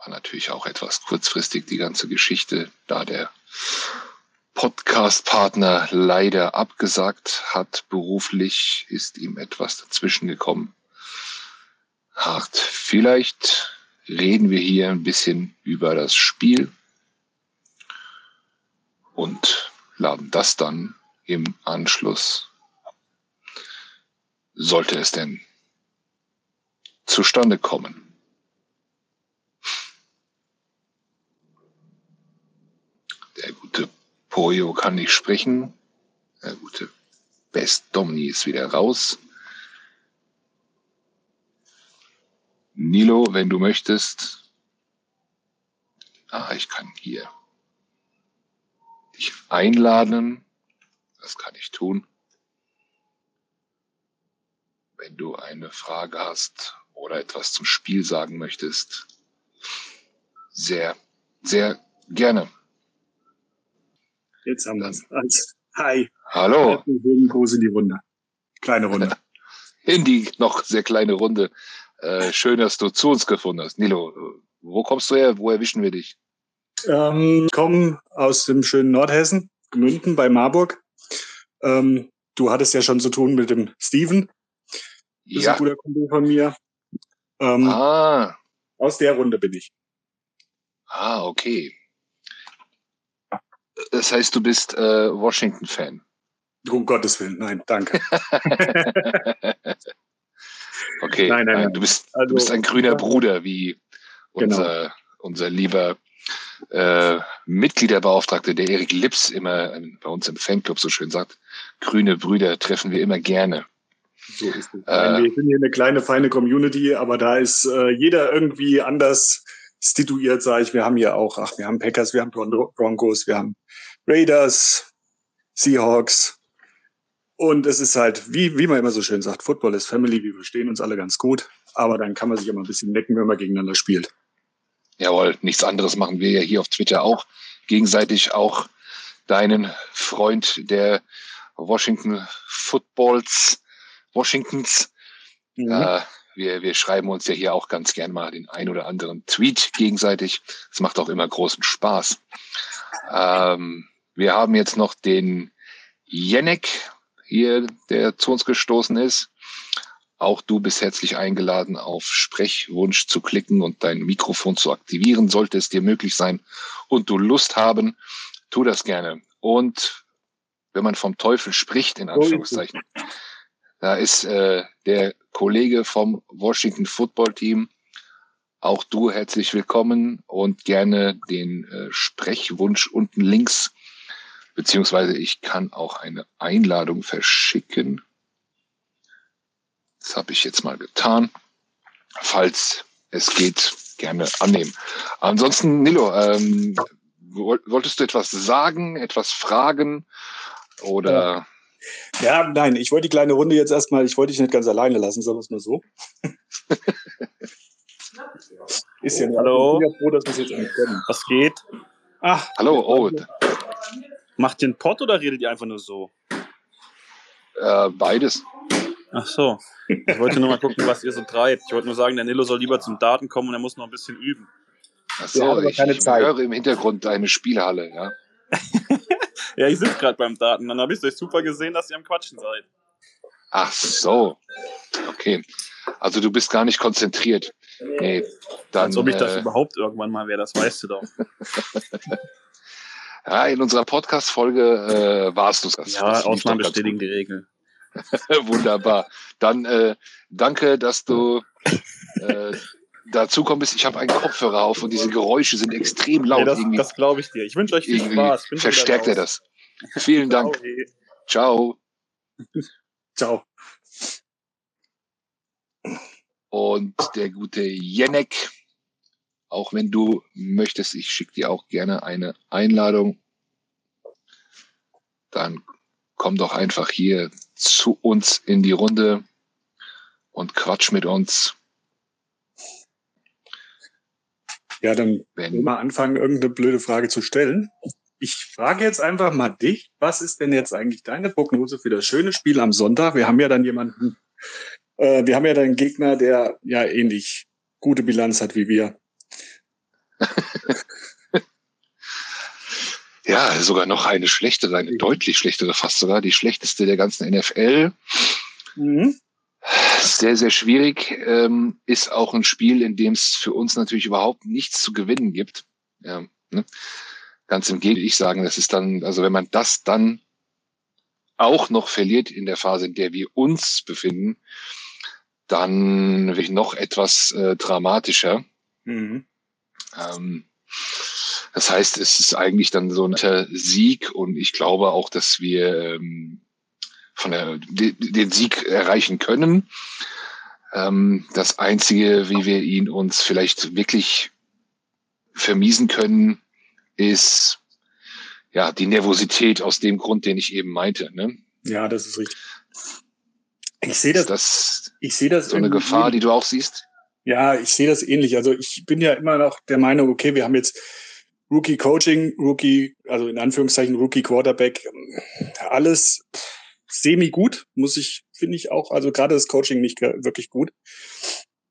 War natürlich auch etwas kurzfristig die ganze Geschichte, da der Podcast-Partner leider abgesagt hat beruflich, ist ihm etwas dazwischen gekommen. Hart. Vielleicht reden wir hier ein bisschen über das Spiel und laden das dann im Anschluss, sollte es denn zustande kommen. Der gute Poyo kann nicht sprechen. Der gute Best Domini ist wieder raus. Nilo, wenn du möchtest. Ah, ich kann hier dich einladen. Das kann ich tun. Wenn du eine Frage hast oder etwas zum Spiel sagen möchtest. Sehr, sehr gerne. Jetzt haben wir es. Also, hi. Hallo. Gruß in die Runde. Kleine Runde. In die noch sehr kleine Runde. Äh, schön, dass du zu uns gefunden hast. Nilo, wo kommst du her? Wo erwischen wir dich? Ähm, komm aus dem schönen Nordhessen, Gmünden bei Marburg. Ähm, du hattest ja schon zu tun mit dem Steven. Das ja. ist ein guter Kumpel von mir. Ähm, ah. Aus der Runde bin ich. Ah, okay. Das heißt, du bist äh, Washington-Fan. Um Gottes Willen, nein, danke. okay, nein, nein, nein. Du, bist, also, du bist ein grüner Bruder, wie genau. unser, genau. unser lieber äh, Mitgliederbeauftragte, der Erik Lips, immer bei uns im Fanclub so schön sagt. Grüne Brüder treffen wir immer gerne. So ist es. Äh, wir sind hier eine kleine, feine Community, aber da ist äh, jeder irgendwie anders situiert, sage ich. Wir haben hier auch, ach, wir haben Packers, wir haben Broncos, wir haben Raiders, Seahawks. Und es ist halt, wie, wie man immer so schön sagt, Football ist Family, wir verstehen uns alle ganz gut. Aber dann kann man sich immer ein bisschen necken, wenn man gegeneinander spielt. Jawohl, nichts anderes machen wir ja hier auf Twitter auch. Gegenseitig auch deinen Freund der Washington Footballs, Washingtons. Mhm. Äh, wir, wir schreiben uns ja hier auch ganz gern mal den ein oder anderen Tweet gegenseitig. Es macht auch immer großen Spaß. Ähm, wir haben jetzt noch den Jenek hier, der zu uns gestoßen ist. Auch du bist herzlich eingeladen, auf Sprechwunsch zu klicken und dein Mikrofon zu aktivieren, sollte es dir möglich sein und du Lust haben, tu das gerne. Und wenn man vom Teufel spricht, in Anführungszeichen, da ist äh, der Kollege vom Washington Football Team. Auch du herzlich willkommen und gerne den äh, Sprechwunsch unten links, beziehungsweise ich kann auch eine Einladung verschicken. Das habe ich jetzt mal getan. Falls es geht, gerne annehmen. Ansonsten, Nilo, ähm, wolltest du etwas sagen, etwas fragen oder? Ja. Ja, nein, ich wollte die kleine Runde jetzt erstmal, ich wollte dich nicht ganz alleine lassen, sagen wir es mal so. Ist ja Hallo. Ich bin ja froh, dass wir es jetzt eigentlich können. Was geht? Ach, hallo, oh. Macht ihr einen Pott oder redet ihr einfach nur so? Äh, beides. Ach so. Ich wollte nur mal gucken, was ihr so treibt. Ich wollte nur sagen, der Nilo soll lieber zum Daten kommen und er muss noch ein bisschen üben. Ach so, ich, ich höre im Hintergrund eine Spielhalle, ja. Ja, ich sitze gerade beim Daten. Dann habe ich durch super gesehen, dass ihr am Quatschen seid. Ach so. Okay. Also du bist gar nicht konzentriert. Nee, dann, Als ob ich das äh, überhaupt irgendwann mal wäre, das weißt du doch. ja, in unserer Podcast-Folge äh, warst du es. Ja, Ausnahmen bestätigen die Regel. Wunderbar. Dann äh, danke, dass du dazu kommt, ist, ich habe einen Kopfhörer auf und diese Geräusche sind extrem laut. Nee, das, das glaube ich dir. Ich wünsche euch viel Spaß. verstärkt er das. Vielen Dank. Ciao. Ciao. Und der gute Jenek, auch wenn du möchtest, ich schicke dir auch gerne eine Einladung. Dann komm doch einfach hier zu uns in die Runde und quatsch mit uns. Ja, dann wenn, mal anfangen, irgendeine blöde Frage zu stellen. Ich frage jetzt einfach mal dich, was ist denn jetzt eigentlich deine Prognose für das schöne Spiel am Sonntag? Wir haben ja dann jemanden, äh, wir haben ja dann einen Gegner, der ja ähnlich gute Bilanz hat wie wir. ja, sogar noch eine schlechtere, eine deutlich schlechtere, fast sogar die schlechteste der ganzen NFL. Mhm. Sehr, sehr schwierig. Ähm, ist auch ein Spiel, in dem es für uns natürlich überhaupt nichts zu gewinnen gibt. Ja, ne? Ganz im Gegenteil, ich sagen, das ist dann, also wenn man das dann auch noch verliert in der Phase, in der wir uns befinden, dann wirklich noch etwas äh, dramatischer. Mhm. Ähm, das heißt, es ist eigentlich dann so ein Sieg und ich glaube auch, dass wir ähm, von der, den Sieg erreichen können. Ähm, das Einzige, wie wir ihn uns vielleicht wirklich vermiesen können, ist ja die Nervosität aus dem Grund, den ich eben meinte. Ne? Ja, das ist richtig. Ich sehe das. das. Ich sehe das. So eine Gefahr, die du auch siehst. Ja, ich sehe das ähnlich. Also ich bin ja immer noch der Meinung, okay, wir haben jetzt Rookie Coaching, Rookie, also in Anführungszeichen Rookie Quarterback, alles semi gut, muss ich, finde ich auch, also gerade das Coaching nicht wirklich gut.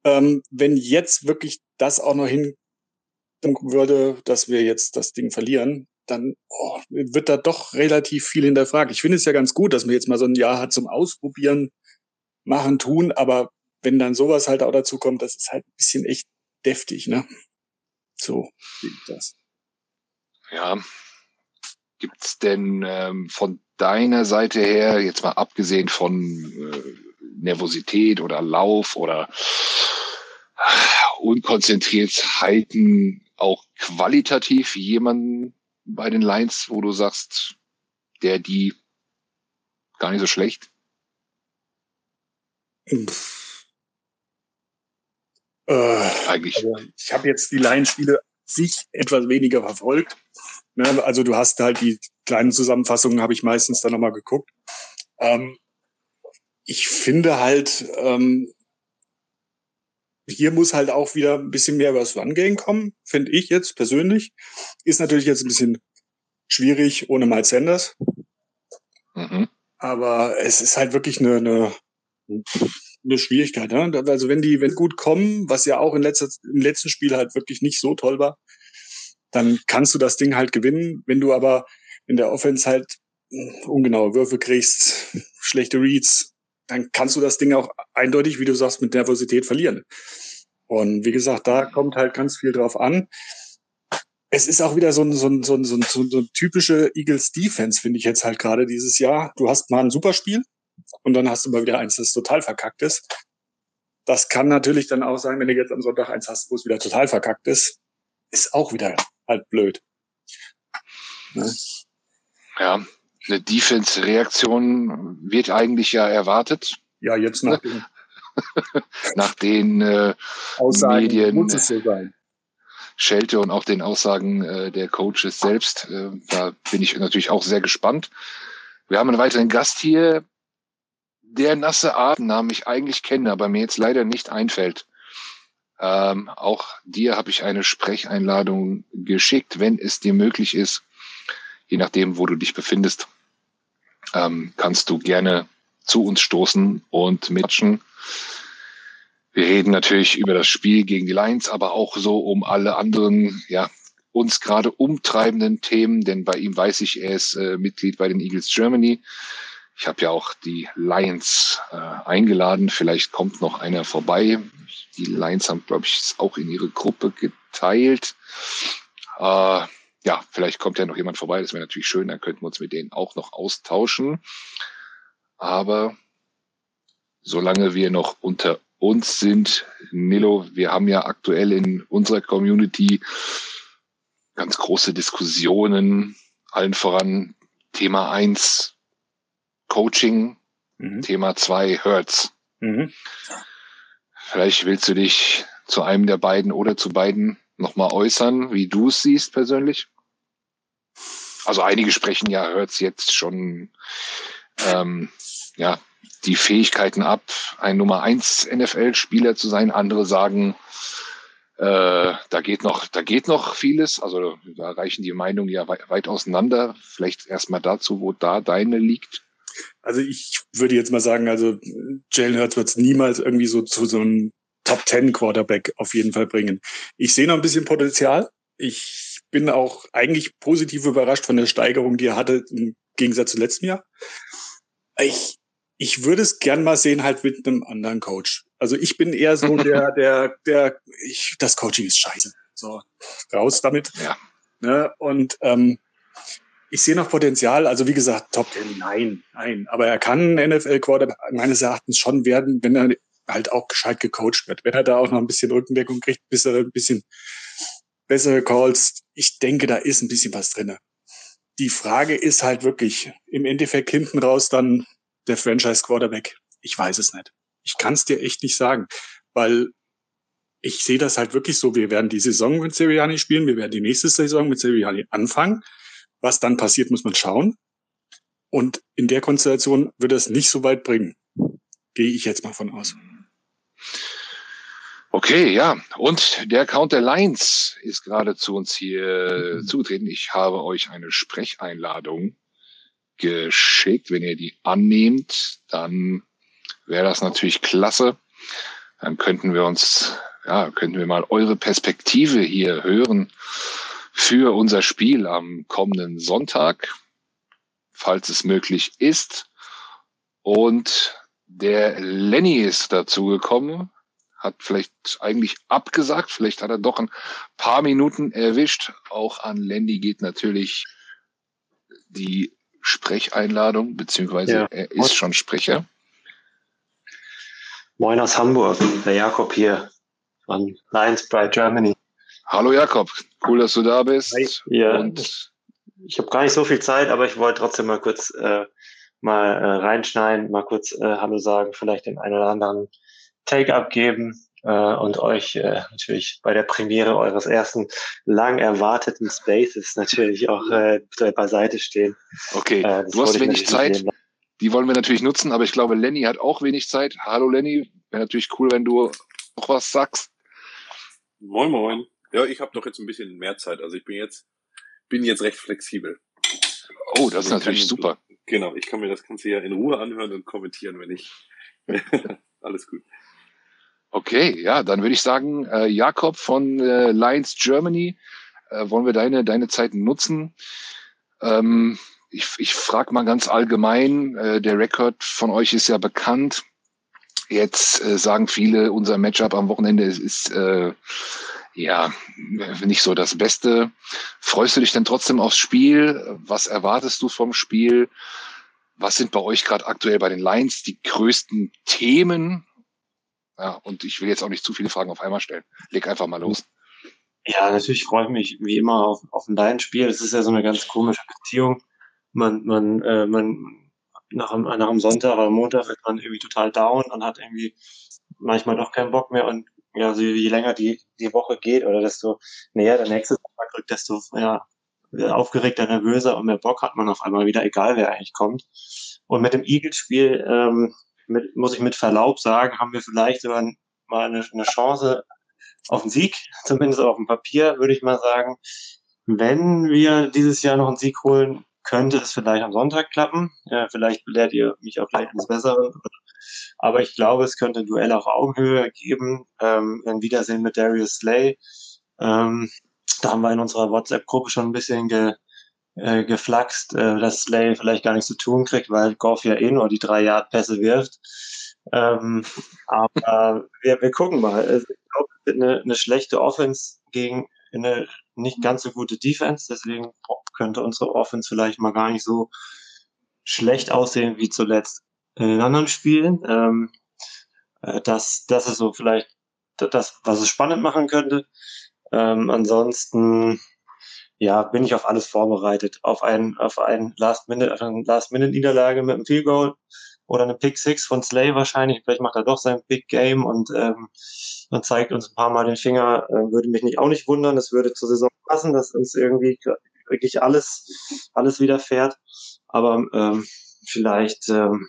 Ähm, wenn jetzt wirklich das auch noch hin würde, dass wir jetzt das Ding verlieren, dann oh, wird da doch relativ viel hinterfragt. Ich finde es ja ganz gut, dass man jetzt mal so ein Jahr hat zum Ausprobieren, machen, tun, aber wenn dann sowas halt auch dazu kommt, das ist halt ein bisschen echt deftig, ne? So sehe das. Ja. Gibt's denn ähm, von deiner Seite her, jetzt mal abgesehen von äh, Nervosität oder Lauf oder äh, Unkonzentriertheiten, auch qualitativ jemanden bei den Lions, wo du sagst, der die gar nicht so schlecht? Äh, Eigentlich. Also ich habe jetzt die Lions-Spiele sich etwas weniger verfolgt. Ne? Also du hast halt die kleinen Zusammenfassungen, habe ich meistens dann nochmal geguckt. Ähm, ich finde halt, ähm, hier muss halt auch wieder ein bisschen mehr über das Run-Game kommen, finde ich jetzt persönlich. Ist natürlich jetzt ein bisschen schwierig ohne Miles Sanders. Mhm. Aber es ist halt wirklich eine, eine, eine Schwierigkeit. Ne? Also wenn die wenn gut kommen, was ja auch in letzter, im letzten Spiel halt wirklich nicht so toll war, dann kannst du das Ding halt gewinnen. Wenn du aber in der Offense halt ungenaue Würfe kriegst, schlechte Reads, dann kannst du das Ding auch eindeutig, wie du sagst, mit Nervosität verlieren. Und wie gesagt, da kommt halt ganz viel drauf an. Es ist auch wieder so ein, so ein, so ein, so ein, so ein typische Eagles Defense, finde ich jetzt halt gerade dieses Jahr. Du hast mal ein Superspiel und dann hast du mal wieder eins, das total verkackt ist. Das kann natürlich dann auch sein, wenn du jetzt am Sonntag eins hast, wo es wieder total verkackt ist, ist auch wieder halt blöd. Ne? Ja, eine Defense-Reaktion wird eigentlich ja erwartet. Ja, jetzt nach den, nach den äh, Aussagen Medien. Muss es so sein. Schelte und auch den Aussagen äh, der Coaches selbst. Äh, da bin ich natürlich auch sehr gespannt. Wir haben einen weiteren Gast hier, der nasse Atemnamen ich eigentlich kenne, aber mir jetzt leider nicht einfällt. Ähm, auch dir habe ich eine Sprecheinladung geschickt, wenn es dir möglich ist, je nachdem, wo du dich befindest, ähm, kannst du gerne zu uns stoßen und mitchen. Wir reden natürlich über das Spiel gegen die Lions, aber auch so um alle anderen, ja, uns gerade umtreibenden Themen, denn bei ihm weiß ich, er ist äh, Mitglied bei den Eagles Germany. Ich habe ja auch die Lions äh, eingeladen. Vielleicht kommt noch einer vorbei. Die Lions haben, glaube ich, auch in ihre Gruppe geteilt. Äh, ja, vielleicht kommt ja noch jemand vorbei. Das wäre natürlich schön. Dann könnten wir uns mit denen auch noch austauschen. Aber solange wir noch unter uns sind, Nilo, wir haben ja aktuell in unserer Community ganz große Diskussionen, allen voran Thema eins Coaching, mhm. Thema zwei Hurts. Mhm. Vielleicht willst du dich zu einem der beiden oder zu beiden nochmal äußern, wie du es siehst persönlich. Also einige sprechen ja, Hurts jetzt schon ähm, ja, die Fähigkeiten ab, ein Nummer eins NFL-Spieler zu sein. Andere sagen, äh, da geht noch, da geht noch vieles. Also da reichen die Meinungen ja weit, weit auseinander. Vielleicht erstmal dazu, wo da deine liegt. Also ich würde jetzt mal sagen, also Jalen Hurts wird es niemals irgendwie so zu so einem Top Ten Quarterback auf jeden Fall bringen. Ich sehe noch ein bisschen Potenzial. Ich bin auch eigentlich positiv überrascht von der Steigerung, die er hatte im Gegensatz zu letztem Jahr. Ich, ich würde es gern mal sehen, halt mit einem anderen Coach. Also ich bin eher so der, der, der, ich, das Coaching ist scheiße. So, raus damit. Ja. Ne? Und ähm, ich sehe noch Potenzial. Also wie gesagt, Top Ten, nein, nein. Aber er kann NFL-Quarterback meines Erachtens schon werden, wenn er halt auch gescheit gecoacht wird. Wenn er da auch noch ein bisschen Rückendeckung kriegt, bis er ein bisschen bessere Calls. Ich denke, da ist ein bisschen was drinne. Die Frage ist halt wirklich im Endeffekt hinten raus dann der Franchise Quarterback. Ich weiß es nicht. Ich kann es dir echt nicht sagen, weil ich sehe das halt wirklich so. Wir werden die Saison mit Seriani spielen, wir werden die nächste Saison mit Seriani anfangen. Was dann passiert, muss man schauen. Und in der Konstellation wird es nicht so weit bringen. Gehe ich jetzt mal von aus. Okay, ja. Und der Account der Lines ist gerade zu uns hier zugetreten. Ich habe euch eine Sprecheinladung geschickt. Wenn ihr die annehmt, dann wäre das natürlich klasse. Dann könnten wir uns, ja, könnten wir mal eure Perspektive hier hören für unser Spiel am kommenden Sonntag, falls es möglich ist. Und der Lenny ist dazu gekommen, hat vielleicht eigentlich abgesagt, vielleicht hat er doch ein paar Minuten erwischt. Auch an Lenny geht natürlich die Sprecheinladung, beziehungsweise ja. er ist schon Sprecher. Moin aus Hamburg, der Jakob hier von Lions Bright Germany. Hallo Jakob, cool, dass du da bist. Hi. Ja, Und ich habe gar nicht so viel Zeit, aber ich wollte trotzdem mal kurz äh, mal äh, reinschneiden, mal kurz äh, Hallo sagen, vielleicht den einen oder anderen Take abgeben äh, und euch äh, natürlich bei der Premiere eures ersten lang erwarteten Spaces natürlich auch äh, beiseite stehen. Okay, äh, du hast wenig Zeit. Sehen. Die wollen wir natürlich nutzen, aber ich glaube, Lenny hat auch wenig Zeit. Hallo Lenny, wäre natürlich cool, wenn du noch was sagst. Moin, moin. Ja, ich habe doch jetzt ein bisschen mehr Zeit. Also ich bin jetzt, bin jetzt recht flexibel. Oh, das ist natürlich kann, super. Genau, ich kann mir das Ganze ja in Ruhe anhören und kommentieren, wenn ich. Alles gut. Okay, ja, dann würde ich sagen, äh, Jakob von äh, Lions Germany, äh, wollen wir deine, deine Zeit nutzen? Ähm, ich ich frage mal ganz allgemein, äh, der Rekord von euch ist ja bekannt. Jetzt äh, sagen viele, unser Matchup am Wochenende ist, ist äh, ja, nicht so das Beste. Freust du dich denn trotzdem aufs Spiel? Was erwartest du vom Spiel? Was sind bei euch gerade aktuell bei den Lions die größten Themen? Ja, und ich will jetzt auch nicht zu viele Fragen auf einmal stellen. Leg einfach mal los. Ja, natürlich freue ich mich wie immer auf, auf ein Lions-Spiel. Es ist ja so eine ganz komische Beziehung. Man, man, äh, man nach, einem, nach einem Sonntag oder Montag wird man irgendwie total down und hat irgendwie manchmal doch keinen Bock mehr und ja, also je länger die, die Woche geht oder desto näher der nächste Tag rückt, desto ja, aufgeregter, nervöser und mehr Bock hat man auf einmal wieder, egal wer eigentlich kommt. Und mit dem Eagles-Spiel, ähm, mit, muss ich mit Verlaub sagen, haben wir vielleicht sogar mal eine, eine Chance auf einen Sieg, zumindest auf dem Papier, würde ich mal sagen. Wenn wir dieses Jahr noch einen Sieg holen, könnte es vielleicht am Sonntag klappen. Ja, vielleicht belehrt ihr mich auch gleich ins Bessere. Aber ich glaube, es könnte ein Duell auf Augenhöhe geben. Ähm, ein Wiedersehen mit Darius Slay. Ähm, da haben wir in unserer WhatsApp-Gruppe schon ein bisschen ge, äh, geflaxt, äh, dass Slay vielleicht gar nichts zu tun kriegt, weil Goff ja eh nur die drei Yard Pässe wirft. Ähm, aber wir, wir gucken mal. Also ich glaube, es wird eine, eine schlechte Offense gegen eine nicht ganz so gute Defense. Deswegen könnte unsere Offense vielleicht mal gar nicht so schlecht aussehen wie zuletzt in den anderen Spielen. Ähm, äh, das, das ist so vielleicht das, was es spannend machen könnte. Ähm, ansonsten, ja, bin ich auf alles vorbereitet. Auf ein, auf ein Last-Minute, Last-Minute-Niederlage mit einem Field Goal oder eine Pick Six von Slay wahrscheinlich. Vielleicht macht er doch sein Big Game und, ähm, und zeigt uns ein paar Mal den Finger. Äh, würde mich nicht auch nicht wundern. Das würde zur Saison passen, dass uns irgendwie wirklich alles, alles widerfährt. Aber ähm, vielleicht ähm,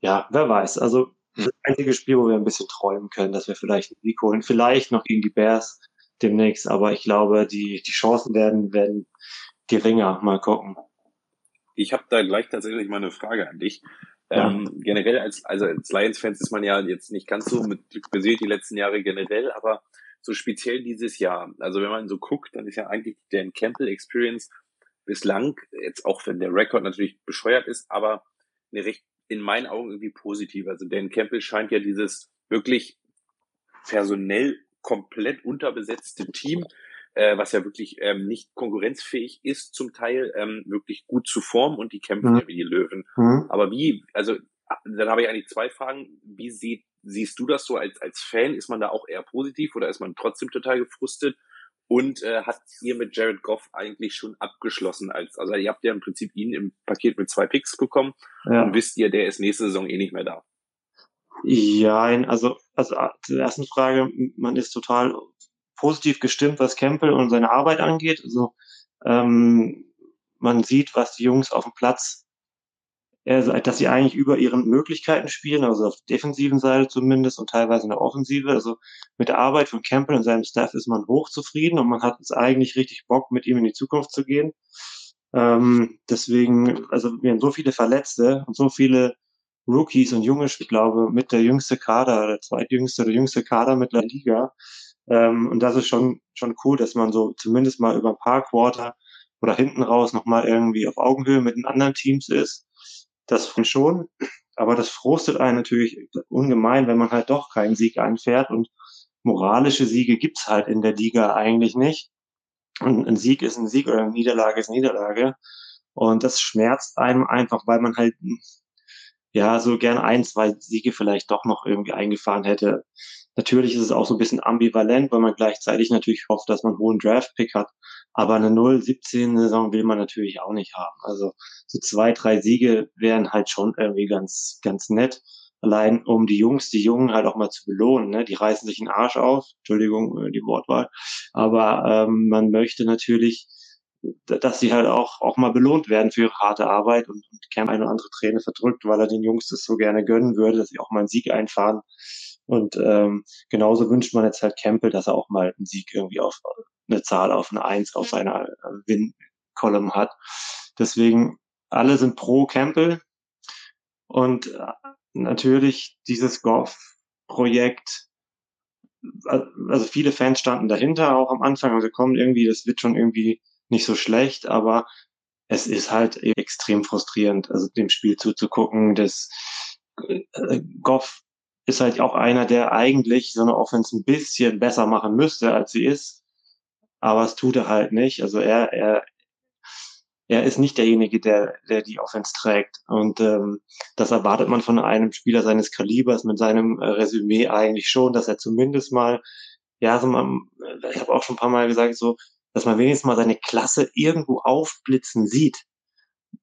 ja, wer weiß. Also hm. das einzige Spiel, wo wir ein bisschen träumen können, dass wir vielleicht einen Sieg holen. Vielleicht noch gegen die Bears demnächst, aber ich glaube, die, die Chancen werden, werden geringer. Mal gucken. Ich habe da gleich tatsächlich mal eine Frage an dich. Ja. Ähm, generell als, also als Lions-Fans ist man ja jetzt nicht ganz so mit Glück besiegt die letzten Jahre generell, aber so speziell dieses Jahr. Also wenn man so guckt, dann ist ja eigentlich der Campbell Experience bislang, jetzt auch wenn der Rekord natürlich bescheuert ist, aber eine recht in meinen Augen irgendwie positiv. Also Dan Campbell scheint ja dieses wirklich personell komplett unterbesetzte Team, äh, was ja wirklich ähm, nicht konkurrenzfähig ist, zum Teil ähm, wirklich gut zu formen und die kämpfen mhm. ja wie die Löwen. Mhm. Aber wie, also dann habe ich eigentlich zwei Fragen. Wie sieht, siehst du das so als, als Fan? Ist man da auch eher positiv oder ist man trotzdem total gefrustet? Und äh, hat ihr mit Jared Goff eigentlich schon abgeschlossen? Als, also ihr habt ja im Prinzip ihn im Paket mit zwei Picks bekommen ja. und wisst ihr, der ist nächste Saison eh nicht mehr da. Ja, also, also äh, zur ersten Frage, man ist total positiv gestimmt, was Campbell und seine Arbeit angeht. Also ähm, man sieht, was die Jungs auf dem Platz, dass sie eigentlich über ihren Möglichkeiten spielen, also auf der defensiven Seite zumindest und teilweise in der Offensive. Also mit der Arbeit von Campbell und seinem Staff ist man hochzufrieden und man hat es eigentlich richtig Bock, mit ihm in die Zukunft zu gehen. Ähm, deswegen, also wir haben so viele Verletzte und so viele Rookies und junge, ich glaube, mit der jüngste Kader, der zweitjüngste oder jüngste Kader mit der Liga. Ähm, und das ist schon, schon cool, dass man so zumindest mal über ein paar Quarter oder hinten raus nochmal irgendwie auf Augenhöhe mit den anderen Teams ist. Das schon. Aber das frustet einen natürlich ungemein, wenn man halt doch keinen Sieg einfährt. Und moralische Siege gibt's halt in der Liga eigentlich nicht. Und ein Sieg ist ein Sieg oder eine Niederlage ist Niederlage. Und das schmerzt einem einfach, weil man halt ja so gern ein, zwei Siege vielleicht doch noch irgendwie eingefahren hätte. Natürlich ist es auch so ein bisschen ambivalent, weil man gleichzeitig natürlich hofft, dass man einen hohen Draft-Pick hat. Aber eine 0-17-Saison will man natürlich auch nicht haben. Also so zwei, drei Siege wären halt schon irgendwie ganz, ganz nett. Allein um die Jungs, die Jungen halt auch mal zu belohnen. Ne? Die reißen sich den Arsch auf. Entschuldigung, äh, die Wortwahl. Aber ähm, man möchte natürlich, dass sie halt auch, auch mal belohnt werden für ihre harte Arbeit und, und Cam eine oder andere Träne verdrückt, weil er den Jungs das so gerne gönnen würde, dass sie auch mal einen Sieg einfahren. Und ähm, genauso wünscht man jetzt halt Campbell, dass er auch mal einen Sieg irgendwie auf eine Zahl, auf eine Eins auf seiner äh, Win-Column hat. Deswegen, alle sind pro Campbell. Und äh, natürlich dieses Golf-Projekt, also viele Fans standen dahinter auch am Anfang, also kommen irgendwie, das wird schon irgendwie nicht so schlecht, aber es ist halt extrem frustrierend, also dem Spiel zuzugucken. Das äh, Goff ist halt auch einer, der eigentlich so eine Offense ein bisschen besser machen müsste, als sie ist. Aber es tut er halt nicht. Also er, er, er ist nicht derjenige, der, der die Offense trägt. Und ähm, das erwartet man von einem Spieler seines Kalibers mit seinem äh, Resümee eigentlich schon, dass er zumindest mal, ja, so man, äh, ich habe auch schon ein paar Mal gesagt, so, dass man wenigstens mal seine Klasse irgendwo aufblitzen sieht.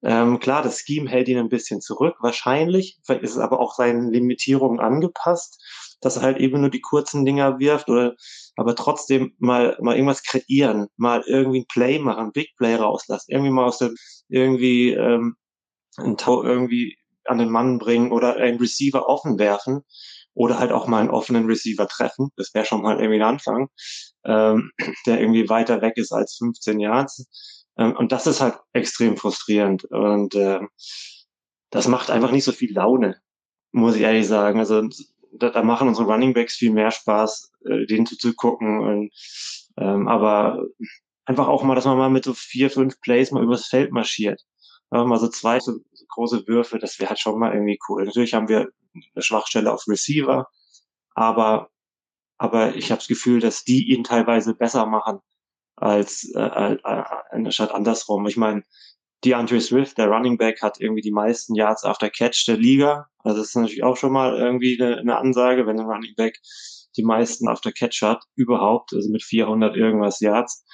Ähm, klar, das Scheme hält ihn ein bisschen zurück, wahrscheinlich. Vielleicht ist es aber auch seinen Limitierungen angepasst, dass er halt eben nur die kurzen Dinger wirft oder aber trotzdem mal, mal irgendwas kreieren, mal irgendwie ein Play machen, Big Play rauslassen, irgendwie mal aus dem, irgendwie, ähm, ein Tau irgendwie an den Mann bringen oder einen Receiver offen werfen oder halt auch mal einen offenen Receiver treffen. Das wäre schon mal irgendwie ein Anfang, ähm, der irgendwie weiter weg ist als 15 Yards ähm, und das ist halt extrem frustrierend. Und äh, das macht einfach nicht so viel Laune, muss ich ehrlich sagen. Also da, da machen unsere Running Backs viel mehr Spaß, äh, denen zuzugucken. Und, ähm, aber einfach auch mal, dass man mal mit so vier, fünf Plays mal übers Feld marschiert. Einfach mal so zwei so, große Würfe, das wäre halt schon mal irgendwie cool. Natürlich haben wir eine Schwachstelle auf Receiver, aber aber ich habe das Gefühl, dass die ihn teilweise besser machen als äh, äh, anstatt andersrum. Ich meine, DeAndre Swift, der Running Back, hat irgendwie die meisten Yards after Catch der Liga. Also das ist natürlich auch schon mal irgendwie eine, eine Ansage, wenn ein Running Back die meisten after Catch hat überhaupt, also mit 400 irgendwas Yards.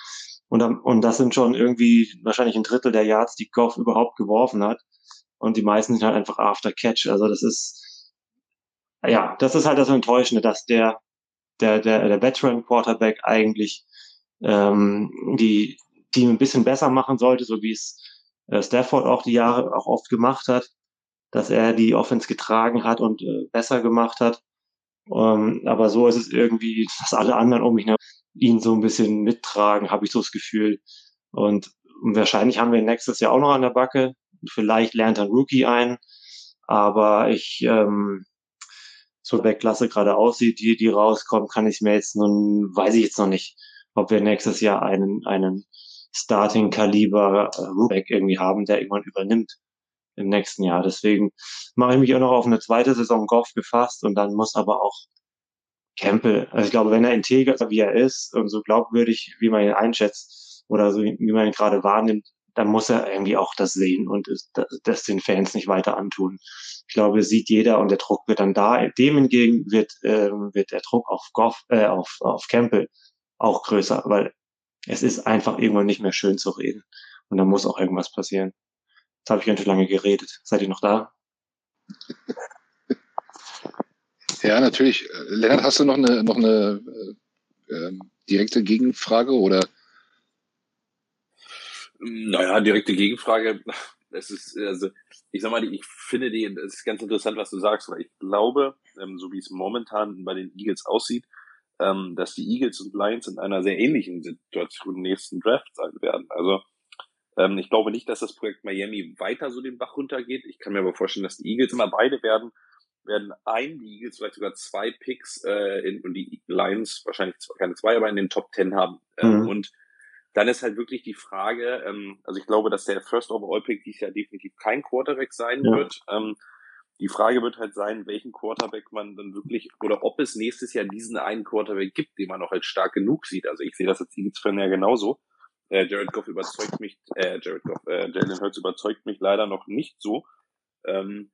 Und, und das sind schon irgendwie wahrscheinlich ein Drittel der Yards, die Goff überhaupt geworfen hat. Und die meisten sind halt einfach after Catch. Also das ist, ja, das ist halt das Enttäuschende, dass der, der, der, der Veteran Quarterback eigentlich ähm, die Team ein bisschen besser machen sollte, so wie es äh, Stafford auch die Jahre auch oft gemacht hat, dass er die Offense getragen hat und äh, besser gemacht hat. Ähm, aber so ist es irgendwie, dass alle anderen um mich ihn so ein bisschen mittragen, habe ich so das Gefühl. Und wahrscheinlich haben wir nächstes Jahr auch noch an der Backe. Vielleicht lernt ein Rookie ein. Aber ich, ähm, zur Backklasse gerade aussieht, die, die rauskommt, kann ich mir jetzt nun, weiß ich jetzt noch nicht, ob wir nächstes Jahr einen, einen Starting-Kaliber äh, Back irgendwie haben, der irgendwann übernimmt im nächsten Jahr. Deswegen mache ich mich auch noch auf eine zweite Saison Goff gefasst und dann muss aber auch Campbell, also ich glaube, wenn er integer, wie er ist und so glaubwürdig, wie man ihn einschätzt oder so, wie man ihn gerade wahrnimmt, dann muss er irgendwie auch das sehen und das den Fans nicht weiter antun. Ich glaube, sieht jeder und der Druck wird dann da. Dem hingegen wird, äh, wird der Druck auf Goff, äh, auf, auf Campbell auch größer, weil es ist einfach irgendwann nicht mehr schön zu reden. Und da muss auch irgendwas passieren. Jetzt habe ich ganz schön lange geredet. Seid ihr noch da? Ja, natürlich. Lennart, hast du noch eine, noch eine äh, ähm, direkte Gegenfrage oder? Naja, direkte Gegenfrage. Es ist, also, ich sag mal, ich finde die, es ist ganz interessant, was du sagst, weil ich glaube, ähm, so wie es momentan bei den Eagles aussieht, ähm, dass die Eagles und Lions in einer sehr ähnlichen Situation im nächsten Draft sein werden. Also, ähm, ich glaube nicht, dass das Projekt Miami weiter so den Bach runtergeht. Ich kann mir aber vorstellen, dass die Eagles immer beide werden werden ein, die Eagles vielleicht sogar zwei Picks äh, in, und die Lions wahrscheinlich zwei, keine zwei, aber in den Top Ten haben. Ähm, mhm. Und dann ist halt wirklich die Frage, ähm, also ich glaube, dass der First Overall Pick dies Jahr definitiv kein Quarterback sein ja. wird. Ähm, die Frage wird halt sein, welchen Quarterback man dann wirklich, oder ob es nächstes Jahr diesen einen Quarterback gibt, den man noch als stark genug sieht. Also ich sehe das als Eagles-Fan ja genauso. Äh, Jared Goff überzeugt mich, äh, Jared Goff, äh, Jalen Hurts überzeugt mich leider noch nicht so. Ähm,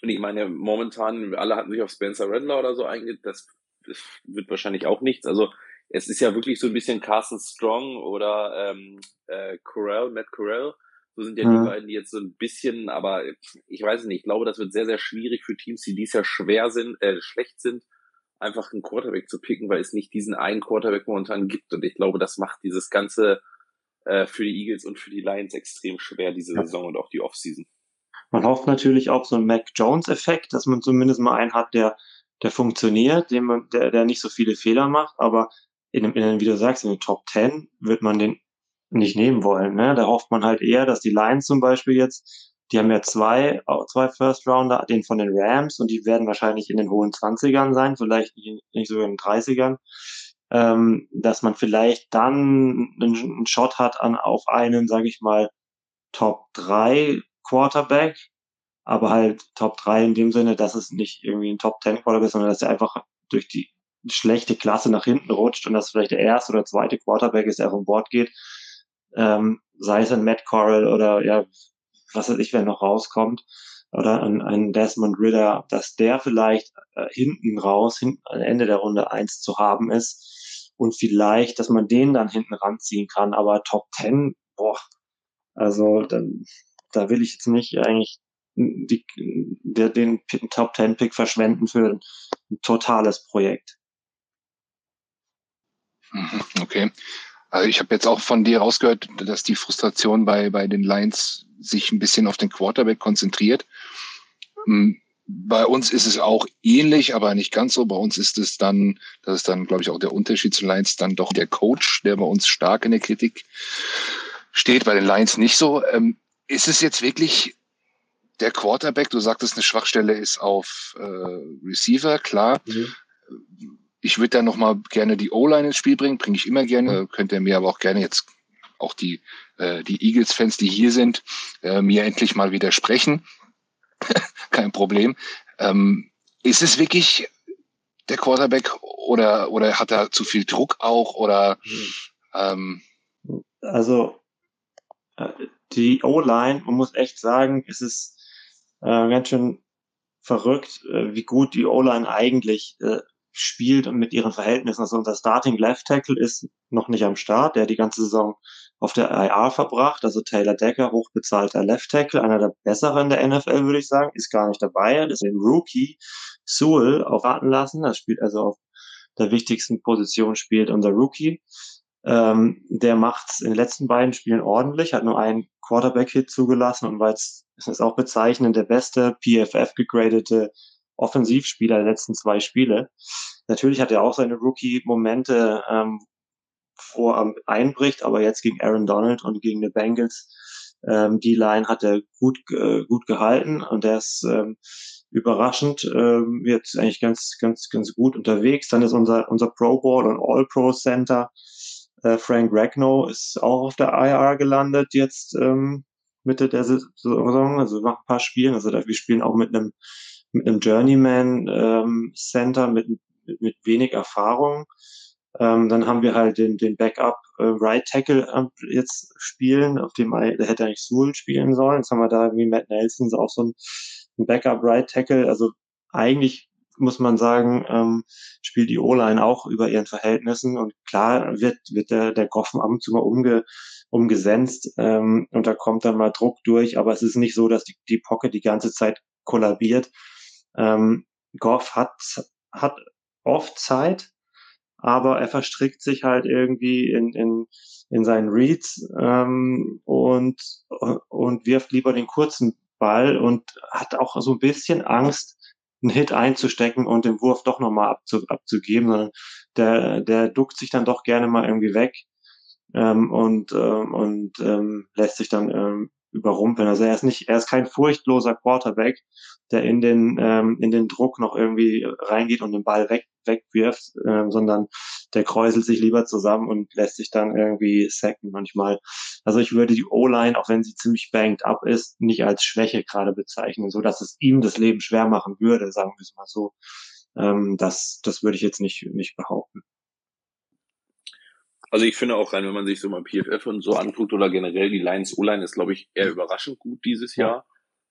und ich meine, momentan, alle hatten sich auf Spencer Rattler oder so eingeht, das, das wird wahrscheinlich auch nichts. Also es ist ja wirklich so ein bisschen Carson Strong oder ähm, äh, Corell, Matt Corell. So sind ja mhm. die beiden, die jetzt so ein bisschen, aber ich weiß nicht, ich glaube, das wird sehr, sehr schwierig für Teams, die dies Jahr schwer sind, äh, schlecht sind, einfach einen Quarterback zu picken, weil es nicht diesen einen Quarterback momentan gibt. Und ich glaube, das macht dieses Ganze äh, für die Eagles und für die Lions extrem schwer, diese Saison und auch die Offseason. Man hofft natürlich auf so einen Mac Jones-Effekt, dass man zumindest mal einen hat, der, der funktioniert, den man, der, der nicht so viele Fehler macht, aber in, in, wie du sagst, in den Top 10 wird man den nicht nehmen wollen. Ne? Da hofft man halt eher, dass die Lions zum Beispiel jetzt, die haben ja zwei, zwei First Rounder, den von den Rams und die werden wahrscheinlich in den hohen 20ern sein, vielleicht nicht, nicht sogar in den 30ern, ähm, dass man vielleicht dann einen, einen Shot hat an auf einen, sage ich mal, Top 3 Quarterback, aber halt Top 3 in dem Sinne, dass es nicht irgendwie ein Top 10 Quarterback ist, sondern dass er einfach durch die schlechte Klasse nach hinten rutscht und dass vielleicht der erste oder zweite Quarterback ist, der vom Bord geht. Ähm, sei es ein Matt Corral oder ja, was weiß ich, wer noch rauskommt, oder ein, ein Desmond Ritter, dass der vielleicht äh, hinten raus, hinten am Ende der Runde eins zu haben ist und vielleicht, dass man den dann hinten ranziehen kann, aber Top 10, boah, also dann da will ich jetzt nicht eigentlich die, der, den Top Ten Pick verschwenden für ein, ein totales Projekt. Mhm, okay. Also ich habe jetzt auch von dir rausgehört, dass die Frustration bei, bei den Lions sich ein bisschen auf den Quarterback konzentriert. Hm, bei uns ist es auch ähnlich, aber nicht ganz so. Bei uns ist es dann, das ist dann, glaube ich, auch der Unterschied zu Lions, dann doch der Coach, der bei uns stark in der Kritik steht, bei den Lions nicht so. Ähm, ist es jetzt wirklich der Quarterback? Du sagtest, eine Schwachstelle ist auf äh, Receiver, klar. Mhm. Ich würde da nochmal gerne die O-Line ins Spiel bringen, bringe ich immer gerne. Mhm. Könnt ihr mir aber auch gerne jetzt auch die, äh, die Eagles-Fans, die hier sind, äh, mir endlich mal widersprechen. Kein Problem. Ähm, ist es wirklich der Quarterback oder, oder hat er zu viel Druck auch oder mhm. ähm, also äh, die O-Line, man muss echt sagen, es ist äh, ganz schön verrückt, äh, wie gut die O-Line eigentlich äh, spielt und mit ihren Verhältnissen. Also unser Starting Left Tackle ist noch nicht am Start, der die ganze Saison auf der IR verbracht. Also Taylor Decker, hochbezahlter Left Tackle, einer der besseren der NFL, würde ich sagen, ist gar nicht dabei. Das ist den Rookie Sewell auf warten lassen. Das spielt also auf der wichtigsten Position spielt unser Rookie. Ähm, der macht in den letzten beiden Spielen ordentlich, hat nur einen Quarterback-Hit zugelassen und war jetzt, ist auch bezeichnend, der beste PFF gegradete Offensivspieler der letzten zwei Spiele. Natürlich hat er auch seine Rookie-Momente, ähm, wo er einbricht, aber jetzt gegen Aaron Donald und gegen die Bengals, ähm, die Line hat er gut, äh, gut gehalten und der ist, ähm, überraschend, ähm, jetzt eigentlich ganz, ganz, ganz gut unterwegs. Dann ist unser, unser Pro Bowl und All Pro Center, äh, Frank Ragnow ist auch auf der IR gelandet jetzt ähm, Mitte der Saison, also nach ein paar Spielen. Also wir spielen auch mit einem mit einem Journeyman ähm, Center mit, mit, wenig Erfahrung. Ähm, dann haben wir halt den, den Backup äh, Right Tackle äh, jetzt spielen, auf dem der hätte eigentlich Sewell spielen sollen. Jetzt haben wir da wie Matt Nelson auch so ein, ein Backup Right Tackle. Also eigentlich muss man sagen, ähm, spielt die O-Line auch über ihren Verhältnissen und klar wird, wird der, der Goffen ab und zu mal umge, umgesenzt ähm, und da kommt dann mal Druck durch, aber es ist nicht so, dass die, die Pocket die ganze Zeit kollabiert. Ähm, Goff hat, hat oft Zeit, aber er verstrickt sich halt irgendwie in, in, in seinen Reads ähm, und, und wirft lieber den kurzen Ball und hat auch so ein bisschen Angst, einen Hit einzustecken und den Wurf doch nochmal abzu, abzugeben, sondern der, der duckt sich dann doch gerne mal irgendwie weg ähm, und, ähm, und ähm, lässt sich dann ähm, überrumpeln. Also er ist nicht, er ist kein furchtloser Quarterback, der in den ähm, in den Druck noch irgendwie reingeht und den Ball weg wegwirft, ähm, sondern der kräuselt sich lieber zusammen und lässt sich dann irgendwie sacken manchmal. Also ich würde die O-Line, auch wenn sie ziemlich banked up ist, nicht als Schwäche gerade bezeichnen, so dass es ihm das Leben schwer machen würde, sagen wir es mal so. Ähm, das das würde ich jetzt nicht nicht behaupten. Also ich finde auch rein, wenn man sich so mal PFF und so anguckt oder generell die Lions O-Line ist, glaube ich, eher überraschend gut dieses Jahr.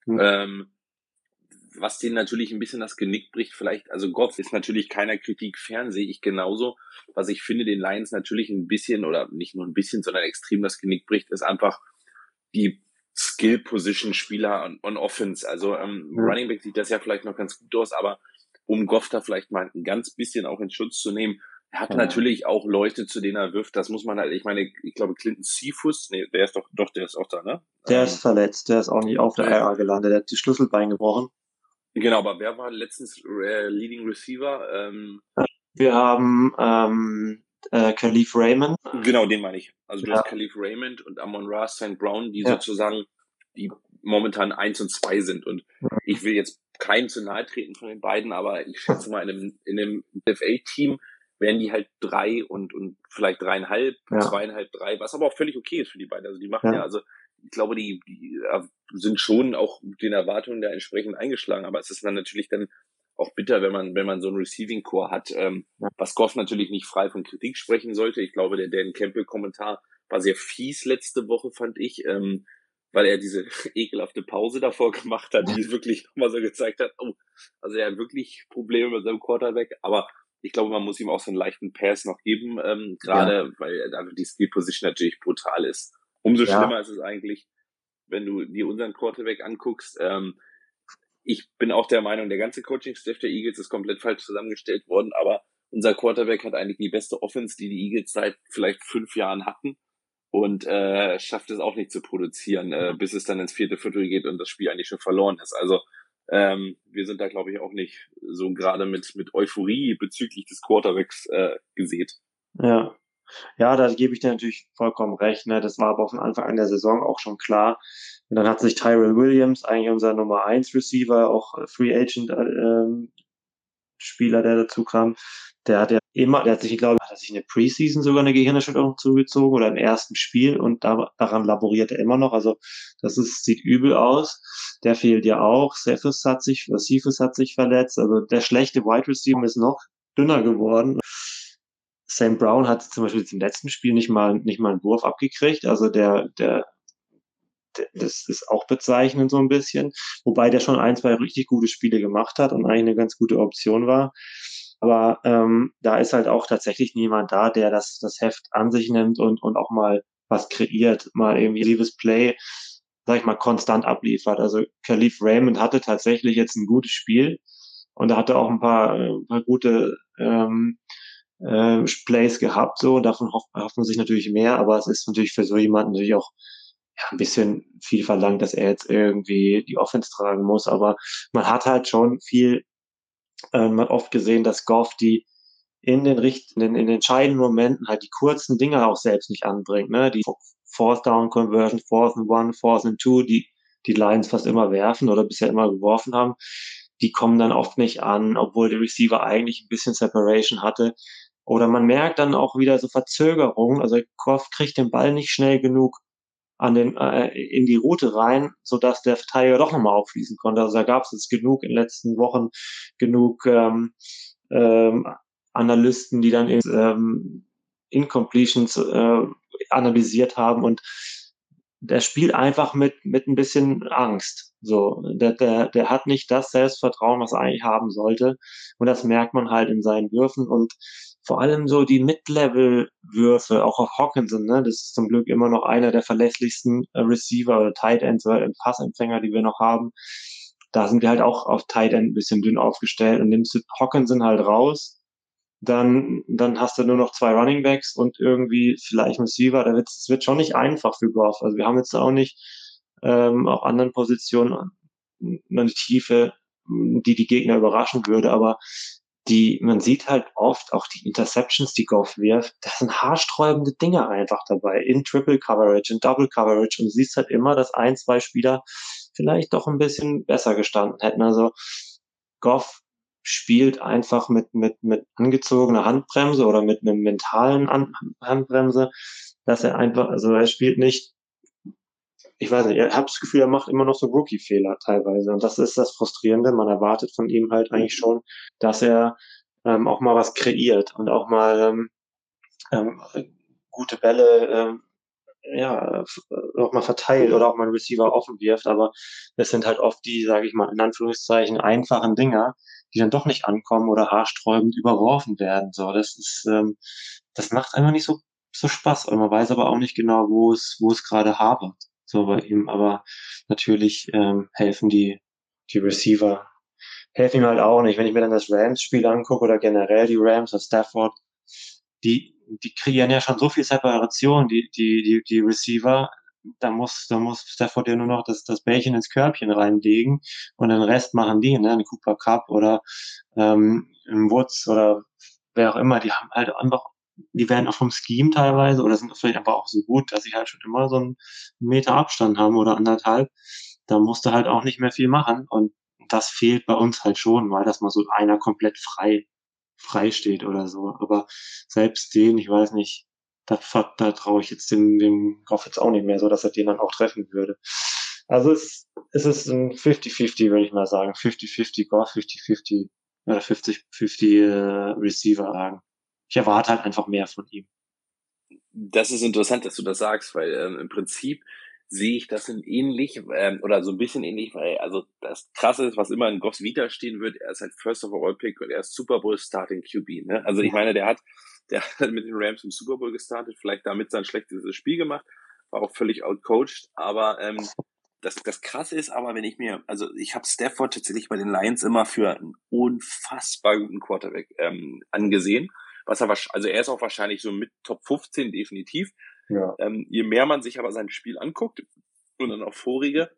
Mhm. Ähm, was denen natürlich ein bisschen das Genick bricht, vielleicht, also Goff ist natürlich keiner Kritik fern, sehe ich genauso. Was ich finde, den Lions natürlich ein bisschen oder nicht nur ein bisschen, sondern extrem das Genick bricht, ist einfach die Skill-Position-Spieler on, on, Offense. Also ähm, mhm. Running Back sieht das ja vielleicht noch ganz gut aus, aber um Goff da vielleicht mal ein ganz bisschen auch in Schutz zu nehmen, er hat ja. natürlich auch Leute, zu denen er wirft. Das muss man halt, ich meine, ich glaube, Clinton Seafus, nee, der ist doch, doch, der ist auch da, ne? Der ähm, ist verletzt, der ist auch nicht auf der IR gelandet, der hat die Schlüsselbein gebrochen. Genau, aber wer war letztens äh, Leading Receiver? Ähm, Wir haben ähm, äh, Khalif Raymond. Genau, den meine ich. Also du ja. hast Khalif Raymond und Amon Ra St. Brown, die ja. sozusagen die momentan eins und zwei sind. Und ich will jetzt keinem zu nahe treten von den beiden, aber ich schätze mal in einem, in einem FA-Team wären die halt drei und, und vielleicht dreieinhalb, ja. zweieinhalb, drei, was aber auch völlig okay ist für die beiden. Also die machen ja, ja also ich glaube, die, die sind schon auch den Erwartungen da entsprechend eingeschlagen, aber es ist dann natürlich dann auch bitter, wenn man, wenn man so ein Receiving Core hat, ähm, ja. was Goff natürlich nicht frei von Kritik sprechen sollte. Ich glaube, der Dan Campbell Kommentar war sehr fies letzte Woche, fand ich, ähm, weil er diese ekelhafte Pause davor gemacht hat, die wirklich nochmal so gezeigt hat, oh, also er hat wirklich Probleme mit seinem Quarterback, aber ich glaube, man muss ihm auch so einen leichten Pass noch geben, ähm, gerade ja. weil einfach die Skill Position natürlich brutal ist. Umso ja. schlimmer ist es eigentlich, wenn du dir unseren Quarterback anguckst. Ähm, ich bin auch der Meinung, der ganze Coaching-Staff der Eagles ist komplett falsch zusammengestellt worden, aber unser Quarterback hat eigentlich die beste Offense, die die Eagles seit vielleicht fünf Jahren hatten und äh, schafft es auch nicht zu produzieren, äh, bis es dann ins vierte Viertel geht und das Spiel eigentlich schon verloren ist. Also ähm, wir sind da, glaube ich, auch nicht so gerade mit, mit Euphorie bezüglich des Quarterbacks äh, gesät. Ja. Ja, da gebe ich dir natürlich vollkommen recht. Ne? Das war aber von Anfang an der Saison auch schon klar. Und dann hat sich Tyrell Williams, eigentlich unser Nummer 1 Receiver, auch Free Agent äh, Spieler, der dazu kam, der hat ja immer, der hat sich, glaube ich, hat sich in der Preseason sogar eine Gehirnerschütterung zugezogen oder im ersten Spiel und da, daran laboriert er immer noch. Also das ist, sieht übel aus. Der fehlt ja auch. Cephas hat sich, Cephas hat sich verletzt. Also der schlechte Wide Receiver ist noch dünner geworden. Sam Brown hat zum Beispiel im letzten Spiel nicht mal, nicht mal einen Wurf abgekriegt. Also der, der, das ist auch bezeichnend so ein bisschen. Wobei der schon ein, zwei richtig gute Spiele gemacht hat und eigentlich eine ganz gute Option war. Aber ähm, da ist halt auch tatsächlich niemand da, der das, das Heft an sich nimmt und, und auch mal was kreiert, mal irgendwie liebes Play, sag ich mal, konstant abliefert. Also Khalif Raymond hatte tatsächlich jetzt ein gutes Spiel und er hatte auch ein paar, ein paar gute ähm, äh, Plays gehabt, so, davon hofft, hofft man sich natürlich mehr, aber es ist natürlich für so jemanden natürlich auch ja, ein bisschen viel verlangt, dass er jetzt irgendwie die Offense tragen muss, aber man hat halt schon viel ähm, man hat oft gesehen, dass Goff die in den richten, in, den entscheidenden Momenten halt die kurzen Dinge auch selbst nicht anbringt, ne? Die Fourth Down Conversion, Fourth and One, Fourth and Two, die die Lions fast immer werfen oder bisher immer geworfen haben. die kommen dann oft nicht an, obwohl der Receiver eigentlich ein bisschen Separation hatte. Oder man merkt dann auch wieder so Verzögerungen. Also Goff kriegt den Ball nicht schnell genug an den, äh, in die Route rein, so dass der Verteidiger doch nochmal aufschließen konnte. Also da gab es jetzt genug in den letzten Wochen, genug ähm, ähm, Analysten, die dann ähm, Incompletions äh, analysiert haben und der spielt einfach mit, mit ein bisschen Angst. So, der, der, der hat nicht das Selbstvertrauen, was er eigentlich haben sollte. Und das merkt man halt in seinen Würfen. Und vor allem so die Mid-Level-Würfe, auch auf Hawkinson, ne, das ist zum Glück immer noch einer der verlässlichsten äh, Receiver oder Tight Ends oder Passempfänger, die wir noch haben. Da sind wir halt auch auf Tight End ein bisschen dünn aufgestellt und nimmst du Hawkinson halt raus, dann, dann hast du nur noch zwei Running Backs und irgendwie vielleicht ein Receiver. Da wird, es wird schon nicht einfach für Goff. Also wir haben jetzt auch nicht ähm, auf anderen Positionen eine Tiefe, die die Gegner überraschen würde, aber die, man sieht halt oft auch die Interceptions, die Goff wirft, das sind haarsträubende Dinge einfach dabei, in Triple Coverage, in Double Coverage. Und du siehst halt immer, dass ein, zwei Spieler vielleicht doch ein bisschen besser gestanden hätten. Also Goff spielt einfach mit, mit, mit angezogener Handbremse oder mit einem mentalen An Handbremse, dass er einfach, also er spielt nicht, ich weiß nicht, ich habe das Gefühl, er macht immer noch so Rookie-Fehler teilweise. Und das ist das Frustrierende. Man erwartet von ihm halt eigentlich schon, dass er ähm, auch mal was kreiert und auch mal ähm, ähm, gute Bälle ähm, ja, auch mal verteilt oder auch mal einen Receiver offen wirft, aber es sind halt oft die, sage ich mal, in Anführungszeichen einfachen Dinger, die dann doch nicht ankommen oder haarsträubend überworfen werden. So, das ist, ähm, das macht einfach nicht so so Spaß. Und man weiß aber auch nicht genau, wo es, wo es gerade hapert. So bei ihm. Aber natürlich ähm, helfen die, die Receiver, helfen ihm halt auch nicht. Wenn ich mir dann das Rams-Spiel angucke oder generell die Rams oder Stafford, die, die kreieren ja schon so viel Separation, die, die, die, die Receiver. Da muss, da muss Stafford ja nur noch das, das Bällchen ins Körbchen reinlegen und den Rest machen die, ne, ein Cooper Cup oder ähm, Woods oder wer auch immer, die haben halt einfach, die werden auch vom Scheme teilweise oder sind vielleicht aber auch so gut, dass sie halt schon immer so einen Meter Abstand haben oder anderthalb. Da musst du halt auch nicht mehr viel machen und das fehlt bei uns halt schon, weil das mal so einer komplett frei frei steht oder so. Aber selbst den, ich weiß nicht, da, da traue ich jetzt dem, dem Goff jetzt auch nicht mehr, so dass er den dann auch treffen würde. Also es, es ist ein 50-50, würde ich mal sagen. 50-50 Goff, 50-50 oder 50-50 äh, Receiver sagen. Ich erwarte halt einfach mehr von ihm. Das ist interessant, dass du das sagst, weil ähm, im Prinzip sehe ich das in ähnlich ähm, oder so ein bisschen ähnlich, weil also das Krasse ist, was immer in Goffs Vita stehen wird, er ist halt First of All Pick und er ist Super Bowl Starting QB. Ne? Also ich meine, der hat, der hat mit den Rams im Super Bowl gestartet, vielleicht damit sein schlechtes Spiel gemacht, war auch völlig outcoached, aber ähm, das, das Krasse ist aber, wenn ich mir, also ich habe Stafford tatsächlich bei den Lions immer für einen unfassbar guten Quarterback ähm, angesehen. Was er also er ist auch wahrscheinlich so mit Top 15 definitiv. Ja. Ähm, je mehr man sich aber sein Spiel anguckt und dann auch vorige,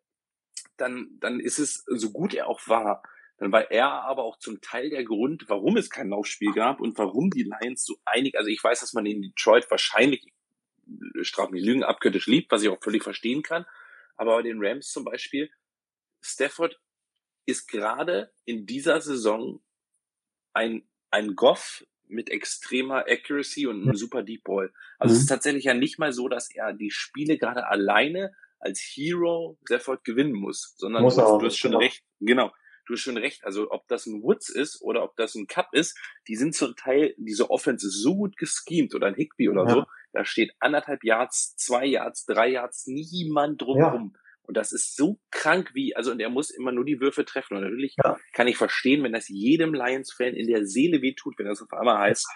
dann, dann ist es, so gut er auch war, dann war er aber auch zum Teil der Grund, warum es kein Laufspiel gab und warum die Lions so einig, also ich weiß, dass man in Detroit wahrscheinlich, straf mich Lügen, abgöttisch liebt, was ich auch völlig verstehen kann, aber bei den Rams zum Beispiel, Stafford ist gerade in dieser Saison ein, ein Goff mit extremer Accuracy und einem super Deep Ball. Also mhm. es ist tatsächlich ja nicht mal so, dass er die Spiele gerade alleine als Hero Stafford gewinnen muss, sondern muss du, du hast schon genau. recht, genau, du hast schon recht. Also ob das ein Woods ist oder ob das ein Cup ist, die sind zum Teil, diese Offense ist so gut geschemt oder ein Higby oder ja. so, da steht anderthalb Yards, zwei Yards, drei Yards, niemand drumherum. Ja. Und das ist so krank wie, also und er muss immer nur die Würfe treffen. Und natürlich ja. kann ich verstehen, wenn das jedem Lions-Fan in der Seele wehtut, wenn das auf einmal heißt,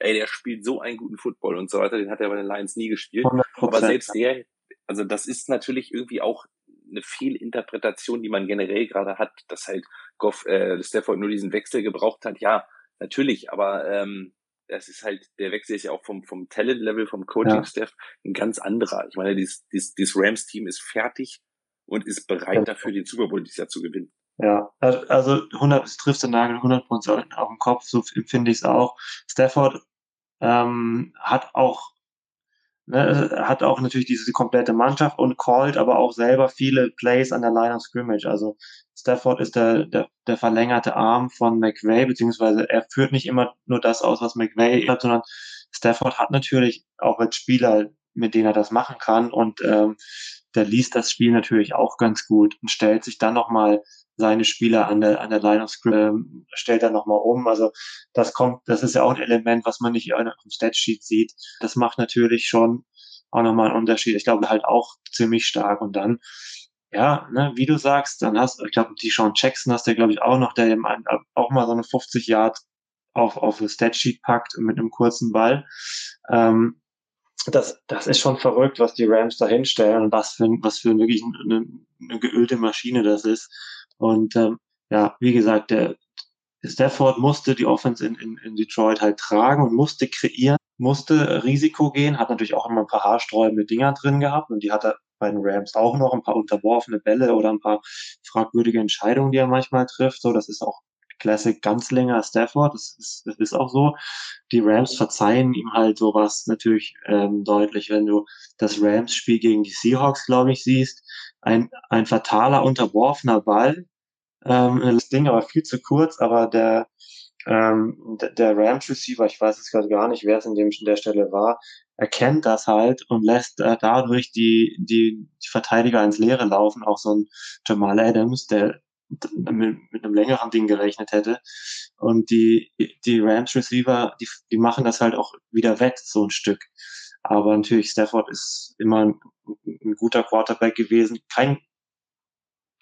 ey, der spielt so einen guten Football und so weiter, den hat er bei den Lions nie gespielt. Aber selbst der, also das ist natürlich irgendwie auch eine Fehlinterpretation, die man generell gerade hat, dass halt Goff, äh, Stafford nur diesen Wechsel gebraucht hat. Ja, natürlich, aber ähm, das ist halt, der Wechsel ist ja auch vom, vom Talent-Level, vom Coaching-Staff ja. ein ganz anderer. Ich meine, dieses, dieses, dieses Rams-Team ist fertig und ist bereit dafür, den Super Bowl dieses Jahr zu gewinnen. Ja, also 100, es trifft den Nagel 100 Prozent auf den Kopf, so empfinde ich es auch. Stafford ähm, hat auch ne, hat auch natürlich diese komplette Mannschaft und callt aber auch selber viele Plays an der Line of Scrimmage. Also Stafford ist der, der, der verlängerte Arm von McVay, beziehungsweise er führt nicht immer nur das aus, was McVay hat, sondern Stafford hat natürlich auch als Spieler, mit denen er das machen kann und ähm, der liest das Spiel natürlich auch ganz gut und stellt sich dann nochmal seine Spieler an der, an der Line of Scrimmage, ähm, stellt er nochmal um. Also das kommt, das ist ja auch ein Element, was man nicht auf dem Statsheet sieht. Das macht natürlich schon auch nochmal einen Unterschied. Ich glaube halt auch ziemlich stark. Und dann, ja, ne, wie du sagst, dann hast, ich glaube, die Sean Jackson hast du, glaube ich, auch noch, der eben auch mal so eine 50 Yard auf, auf das Statsheet packt mit einem kurzen Ball. Ähm, das, das ist schon verrückt, was die Rams da hinstellen und was für, was für wirklich eine, eine geölte Maschine das ist. Und ähm, ja, wie gesagt, der Stafford musste die Offense in, in, in Detroit halt tragen und musste kreieren, musste Risiko gehen, hat natürlich auch immer ein paar haarsträubende Dinger drin gehabt und die hat er bei den Rams auch noch, ein paar unterworfene Bälle oder ein paar fragwürdige Entscheidungen, die er manchmal trifft. So, das ist auch Classic Ganzlinger Stafford, das ist, das ist auch so. Die Rams verzeihen ihm halt sowas natürlich ähm, deutlich, wenn du das Rams-Spiel gegen die Seahawks, glaube ich, siehst. Ein, ein fataler, unterworfener Ball, ähm, das Ding aber viel zu kurz, aber der, ähm, der Rams Receiver, ich weiß jetzt gerade gar nicht, wer es in dem der Stelle war, erkennt das halt und lässt äh, dadurch die, die, die Verteidiger ins Leere laufen, auch so ein Jamal Adams, der mit, mit einem längeren Ding gerechnet hätte. Und die, die Rams Receiver, die, die machen das halt auch wieder wett, so ein Stück. Aber natürlich, Stafford ist immer ein, ein guter Quarterback gewesen. Kein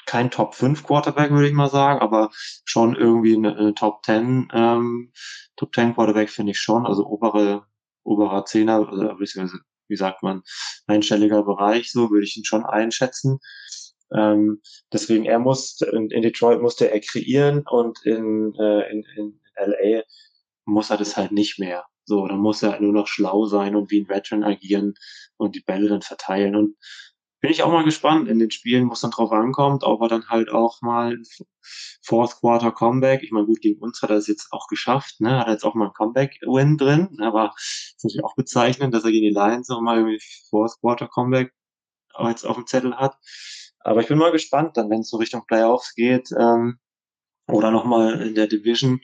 kein Top 5 Quarterback, würde ich mal sagen, aber schon irgendwie eine, eine Top 10, ähm, Top 10 Quarterback finde ich schon, also obere, oberer Zehner, beziehungsweise, wie sagt man, einstelliger Bereich, so würde ich ihn schon einschätzen. Ähm, deswegen, er muss, in, in Detroit musste er kreieren und in, äh, in, in LA muss er das halt nicht mehr. So, dann muss er nur noch schlau sein und wie ein Veteran agieren und die Bälle dann verteilen. Und bin ich auch mal gespannt. In den Spielen, wo es dann drauf ankommt, ob er dann halt auch mal Fourth Quarter Comeback. Ich meine, gut, gegen uns hat er es jetzt auch geschafft, ne? Hat er jetzt auch mal ein Comeback-Win drin, aber ist natürlich auch bezeichnend, dass er gegen die Lions auch mal irgendwie Fourth Quarter Comeback jetzt auf dem Zettel hat. Aber ich bin mal gespannt, dann, wenn es so Richtung Playoffs geht, ähm, oder nochmal in der Division,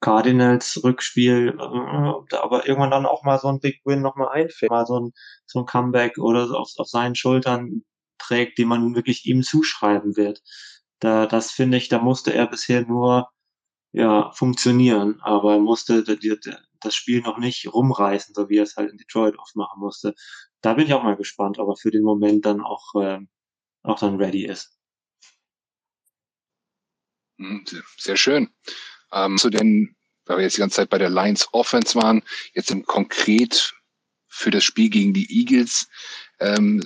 Cardinals Rückspiel, äh, aber irgendwann dann auch mal so ein Big Win nochmal einfällt, mal so ein, so ein Comeback oder so auf, auf seinen Schultern trägt, den man wirklich ihm zuschreiben wird. Da, das finde ich, da musste er bisher nur ja, funktionieren, aber er musste das Spiel noch nicht rumreißen, so wie er es halt in Detroit oft machen musste. Da bin ich auch mal gespannt, aber für den Moment dann auch, äh, auch dann ready ist. Hm, sehr schön. Ähm, zu den, weil wir jetzt die ganze Zeit bei der Lions Offense waren, jetzt im konkret für das Spiel gegen die Eagles, ähm,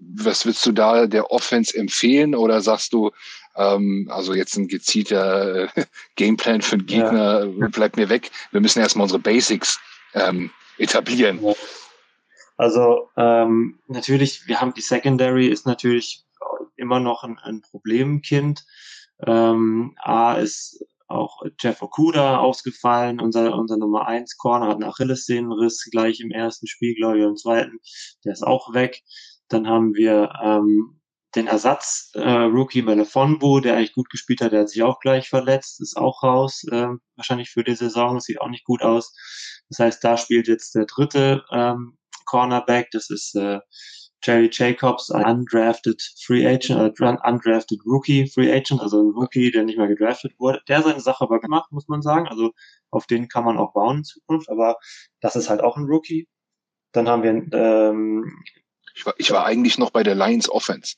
was würdest du da der Offense empfehlen oder sagst du, ähm, also jetzt ein gezielter äh, Gameplan für den Gegner ja. bleibt mir weg. Wir müssen erstmal unsere Basics ähm, etablieren. Ja. Also ähm, natürlich, wir haben die Secondary ist natürlich immer noch ein, ein Problemkind. Ähm, A ist auch Jeff Okuda ausgefallen, unser, unser Nummer 1 Corner hat einen Achillessehnenriss gleich im ersten Spiel, glaube ich, im zweiten, der ist auch weg. Dann haben wir ähm, den Ersatz äh, Rookie Melefonbu, der eigentlich gut gespielt hat, der hat sich auch gleich verletzt, ist auch raus, äh, wahrscheinlich für die Saison, sieht auch nicht gut aus. Das heißt, da spielt jetzt der dritte ähm, Cornerback, das ist äh, Jerry Jacobs, ein undrafted Free Agent, äh, undrafted Rookie Free Agent, also ein Rookie, der nicht mehr gedraftet wurde, der seine Sache aber gemacht, muss man sagen. Also auf den kann man auch bauen in Zukunft, aber das ist halt auch ein Rookie. Dann haben wir ähm, ich war, ich war eigentlich noch bei der Lions Offense.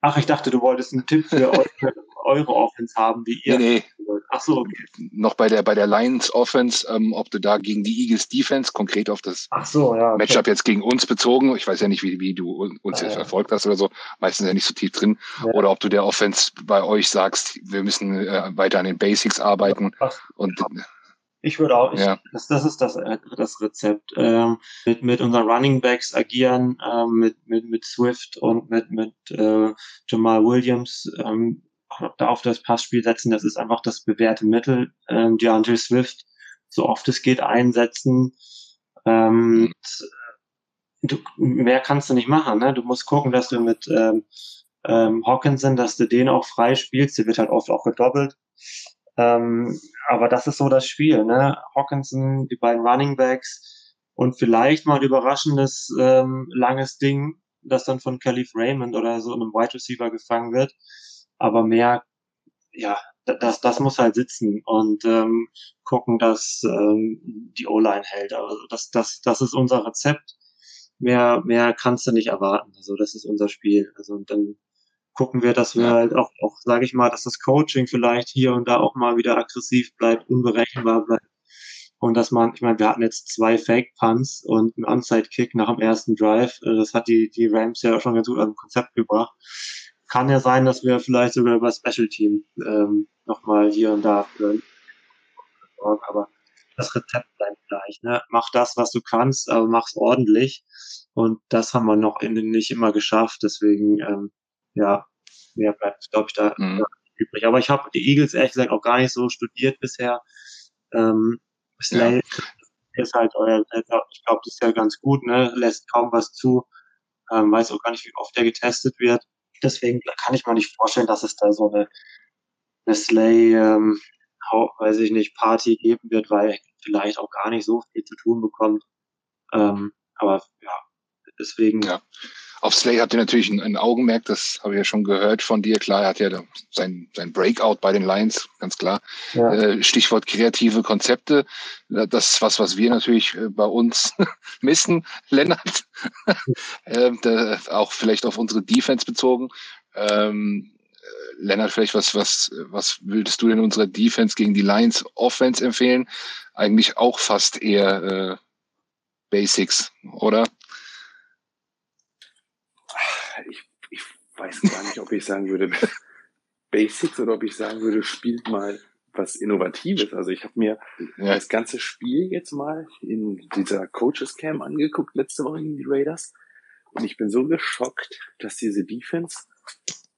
Ach, ich dachte, du wolltest einen Tipp für eure Offense haben, wie ihr. Nee, nee. Ach so, okay. Noch bei der, bei der Lions Offense, ähm, ob du da gegen die Eagles Defense, konkret auf das so, ja, okay. Matchup jetzt gegen uns bezogen, ich weiß ja nicht, wie, wie du uns ah, jetzt ja. verfolgt hast oder so, meistens ja nicht so tief drin, ja. oder ob du der Offense bei euch sagst, wir müssen äh, weiter an den Basics arbeiten Ach, und ich würde auch, ich, ja. das, das ist das, äh, das Rezept. Ähm, mit, mit unseren Running Backs agieren, ähm, mit, mit, mit Swift und mit, mit äh, Jamal Williams ähm, auf das Passspiel setzen, das ist einfach das bewährte Mittel. Ähm, DeAndre Swift, so oft es geht, einsetzen. Ähm, du, mehr kannst du nicht machen. Ne? Du musst gucken, dass du mit ähm, ähm, Hawkinson, dass du den auch frei spielst. Der wird halt oft auch gedoppelt. Ähm, aber das ist so das Spiel. Ne? Hawkinson, die beiden Running Backs und vielleicht mal ein überraschendes ähm, langes Ding, das dann von Caliph Raymond oder so einem Wide Receiver gefangen wird. Aber mehr, ja, das, das muss halt sitzen und ähm, gucken, dass ähm, die O-Line hält. Also das, das, das ist unser Rezept. Mehr, mehr kannst du nicht erwarten. Also das ist unser Spiel. Also und dann gucken wir, dass wir halt auch, auch sage ich mal, dass das Coaching vielleicht hier und da auch mal wieder aggressiv bleibt, unberechenbar bleibt. Und dass man, ich meine, wir hatten jetzt zwei Fake-Punts und einen Onside-Kick nach dem ersten Drive. Äh, das hat die, die Rams ja auch schon ganz gut dem Konzept gebracht. Kann ja sein, dass wir vielleicht sogar über Special Team ähm, nochmal hier und da für, aber das Rezept bleibt gleich. Ne? Mach das, was du kannst, aber mach's ordentlich. Und das haben wir noch nicht immer geschafft. Deswegen ähm, ja, mehr bleibt, glaube ich, da, mhm. übrig. Aber ich habe die Eagles ehrlich gesagt auch gar nicht so studiert bisher. Ähm, Slay ja. ist halt euer, ich glaube, das ist ja ganz gut, ne? Lässt kaum was zu, ähm, weiß auch gar nicht, wie oft der getestet wird. Deswegen kann ich mir nicht vorstellen, dass es da so eine, eine Slay, ähm, weiß ich nicht, Party geben wird, weil vielleicht auch gar nicht so viel zu tun bekommt. Ähm, aber ja, deswegen. Ja auf Slay habt ihr natürlich ein, ein Augenmerk, das habe ich ja schon gehört von dir. Klar, er hat ja sein, sein Breakout bei den Lions, ganz klar. Ja. Äh, Stichwort kreative Konzepte. Das ist was, was wir natürlich äh, bei uns missen, Lennart. äh, da, auch vielleicht auf unsere Defense bezogen. Ähm, äh, Lennart, vielleicht was, was, was würdest du denn unserer Defense gegen die Lions Offense empfehlen? Eigentlich auch fast eher äh, Basics, oder? ich, ich weiß gar nicht, ob ich sagen würde Basics oder ob ich sagen würde, spielt mal was Innovatives. Also ich habe mir ja. das ganze Spiel jetzt mal in dieser Coaches Cam angeguckt, letzte Woche gegen die Raiders. Und ich bin so geschockt, dass diese Defense,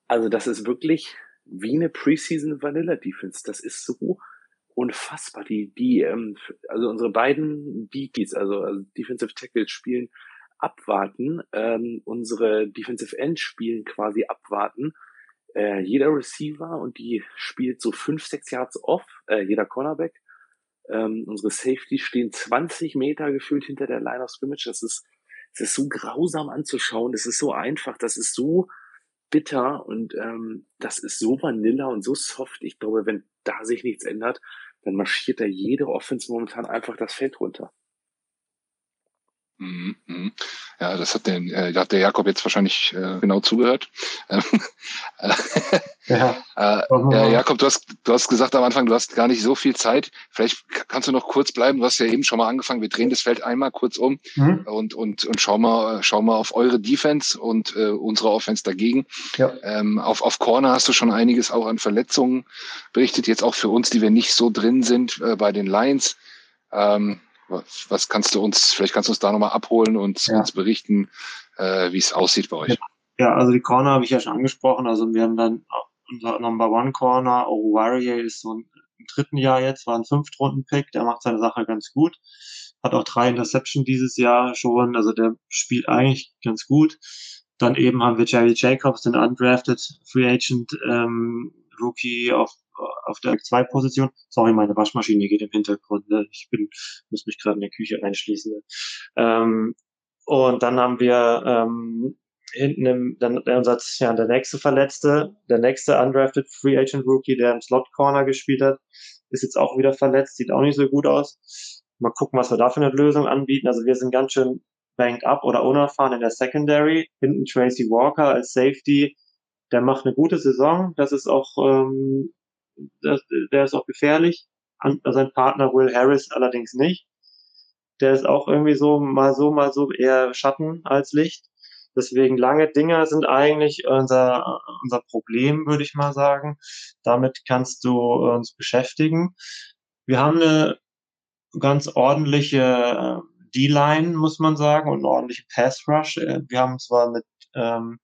also das ist wirklich wie eine Preseason Vanilla Defense. Das ist so unfassbar. Die, die, ähm, also unsere beiden DBs, also, also Defensive Tackles spielen abwarten, ähm, unsere Defensive End spielen quasi abwarten. Äh, jeder Receiver und die spielt so fünf, sechs Yards off, äh, jeder Cornerback. Ähm, unsere Safety stehen 20 Meter gefühlt hinter der Line of Scrimmage. Das ist, das ist so grausam anzuschauen. Das ist so einfach. Das ist so bitter und ähm, das ist so vanilla und so soft. Ich glaube, wenn da sich nichts ändert, dann marschiert da jede Offense momentan einfach das Feld runter. Mhm, mhm. Ja, das hat der, äh, hat der Jakob jetzt wahrscheinlich äh, genau zugehört. ja. äh, ja, Jakob, du hast, du hast gesagt am Anfang, du hast gar nicht so viel Zeit. Vielleicht kannst du noch kurz bleiben. Du hast ja eben schon mal angefangen. Wir drehen das Feld einmal kurz um mhm. und, und, und schau mal, schau mal auf eure Defense und äh, unsere Offense dagegen. Ja. Ähm, auf, auf Corner hast du schon einiges auch an Verletzungen berichtet. Jetzt auch für uns, die wir nicht so drin sind äh, bei den Lions. Ähm, was, was kannst du uns, vielleicht kannst du uns da nochmal abholen und ja. uns berichten, äh, wie es aussieht bei euch. Ja, also die Corner habe ich ja schon angesprochen. Also wir haben dann unser Number One Corner, Oruwarie ist so im dritten Jahr jetzt, war ein Fünftrunden-Pick, der macht seine Sache ganz gut. Hat auch drei Interception dieses Jahr schon, also der spielt eigentlich ganz gut. Dann eben haben wir Jerry Jacobs, den undrafted Free Agent ähm, Rookie auf auf der 2-Position. Sorry, meine Waschmaschine geht im Hintergrund. Ne? Ich bin, muss mich gerade in der Küche einschließen. Ne? Ähm, und dann haben wir ähm, hinten im, dann unser, ja, der nächste Verletzte, der nächste undrafted Free Agent Rookie, der im Slot Corner gespielt hat, ist jetzt auch wieder verletzt, sieht auch nicht so gut aus. Mal gucken, was wir da für eine Lösung anbieten. Also wir sind ganz schön banked up oder unerfahren in der Secondary. Hinten Tracy Walker als Safety, der macht eine gute Saison. Das ist auch ähm, das, der ist auch gefährlich. sein Partner Will Harris allerdings nicht. Der ist auch irgendwie so mal so, mal so eher Schatten als Licht. Deswegen lange Dinger sind eigentlich unser, unser Problem, würde ich mal sagen. Damit kannst du uns beschäftigen. Wir haben eine ganz ordentliche äh, D-Line, muss man sagen, und einen ordentlichen Pass Rush. Äh, wir haben zwar mit ähm,